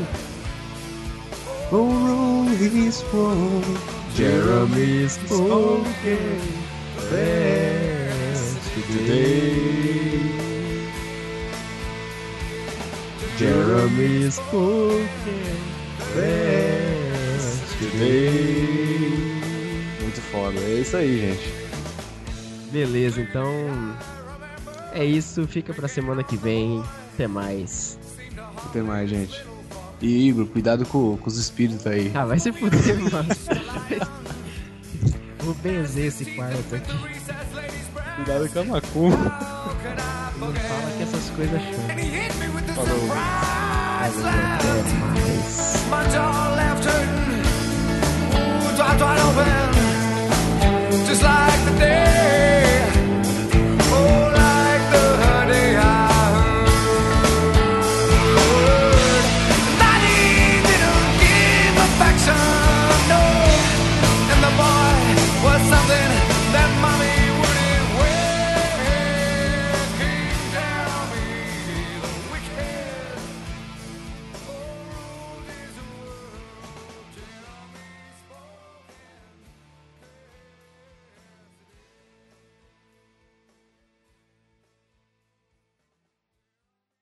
Oh, rule his world. Jeremy spoken yesterday. Jeremy spoken. Yesterday. Muito foda. É isso aí, gente. Beleza, então. É isso, fica pra semana que vem. Até mais. Até mais, gente. E Igor, cuidado com, com os espíritos aí. Ah, vai se fuder, mano. Vou benzer esse quarto aqui. Cuidado com a Macu. Não fala que essas coisas chamam. Falou. Falou. Falou. Falou.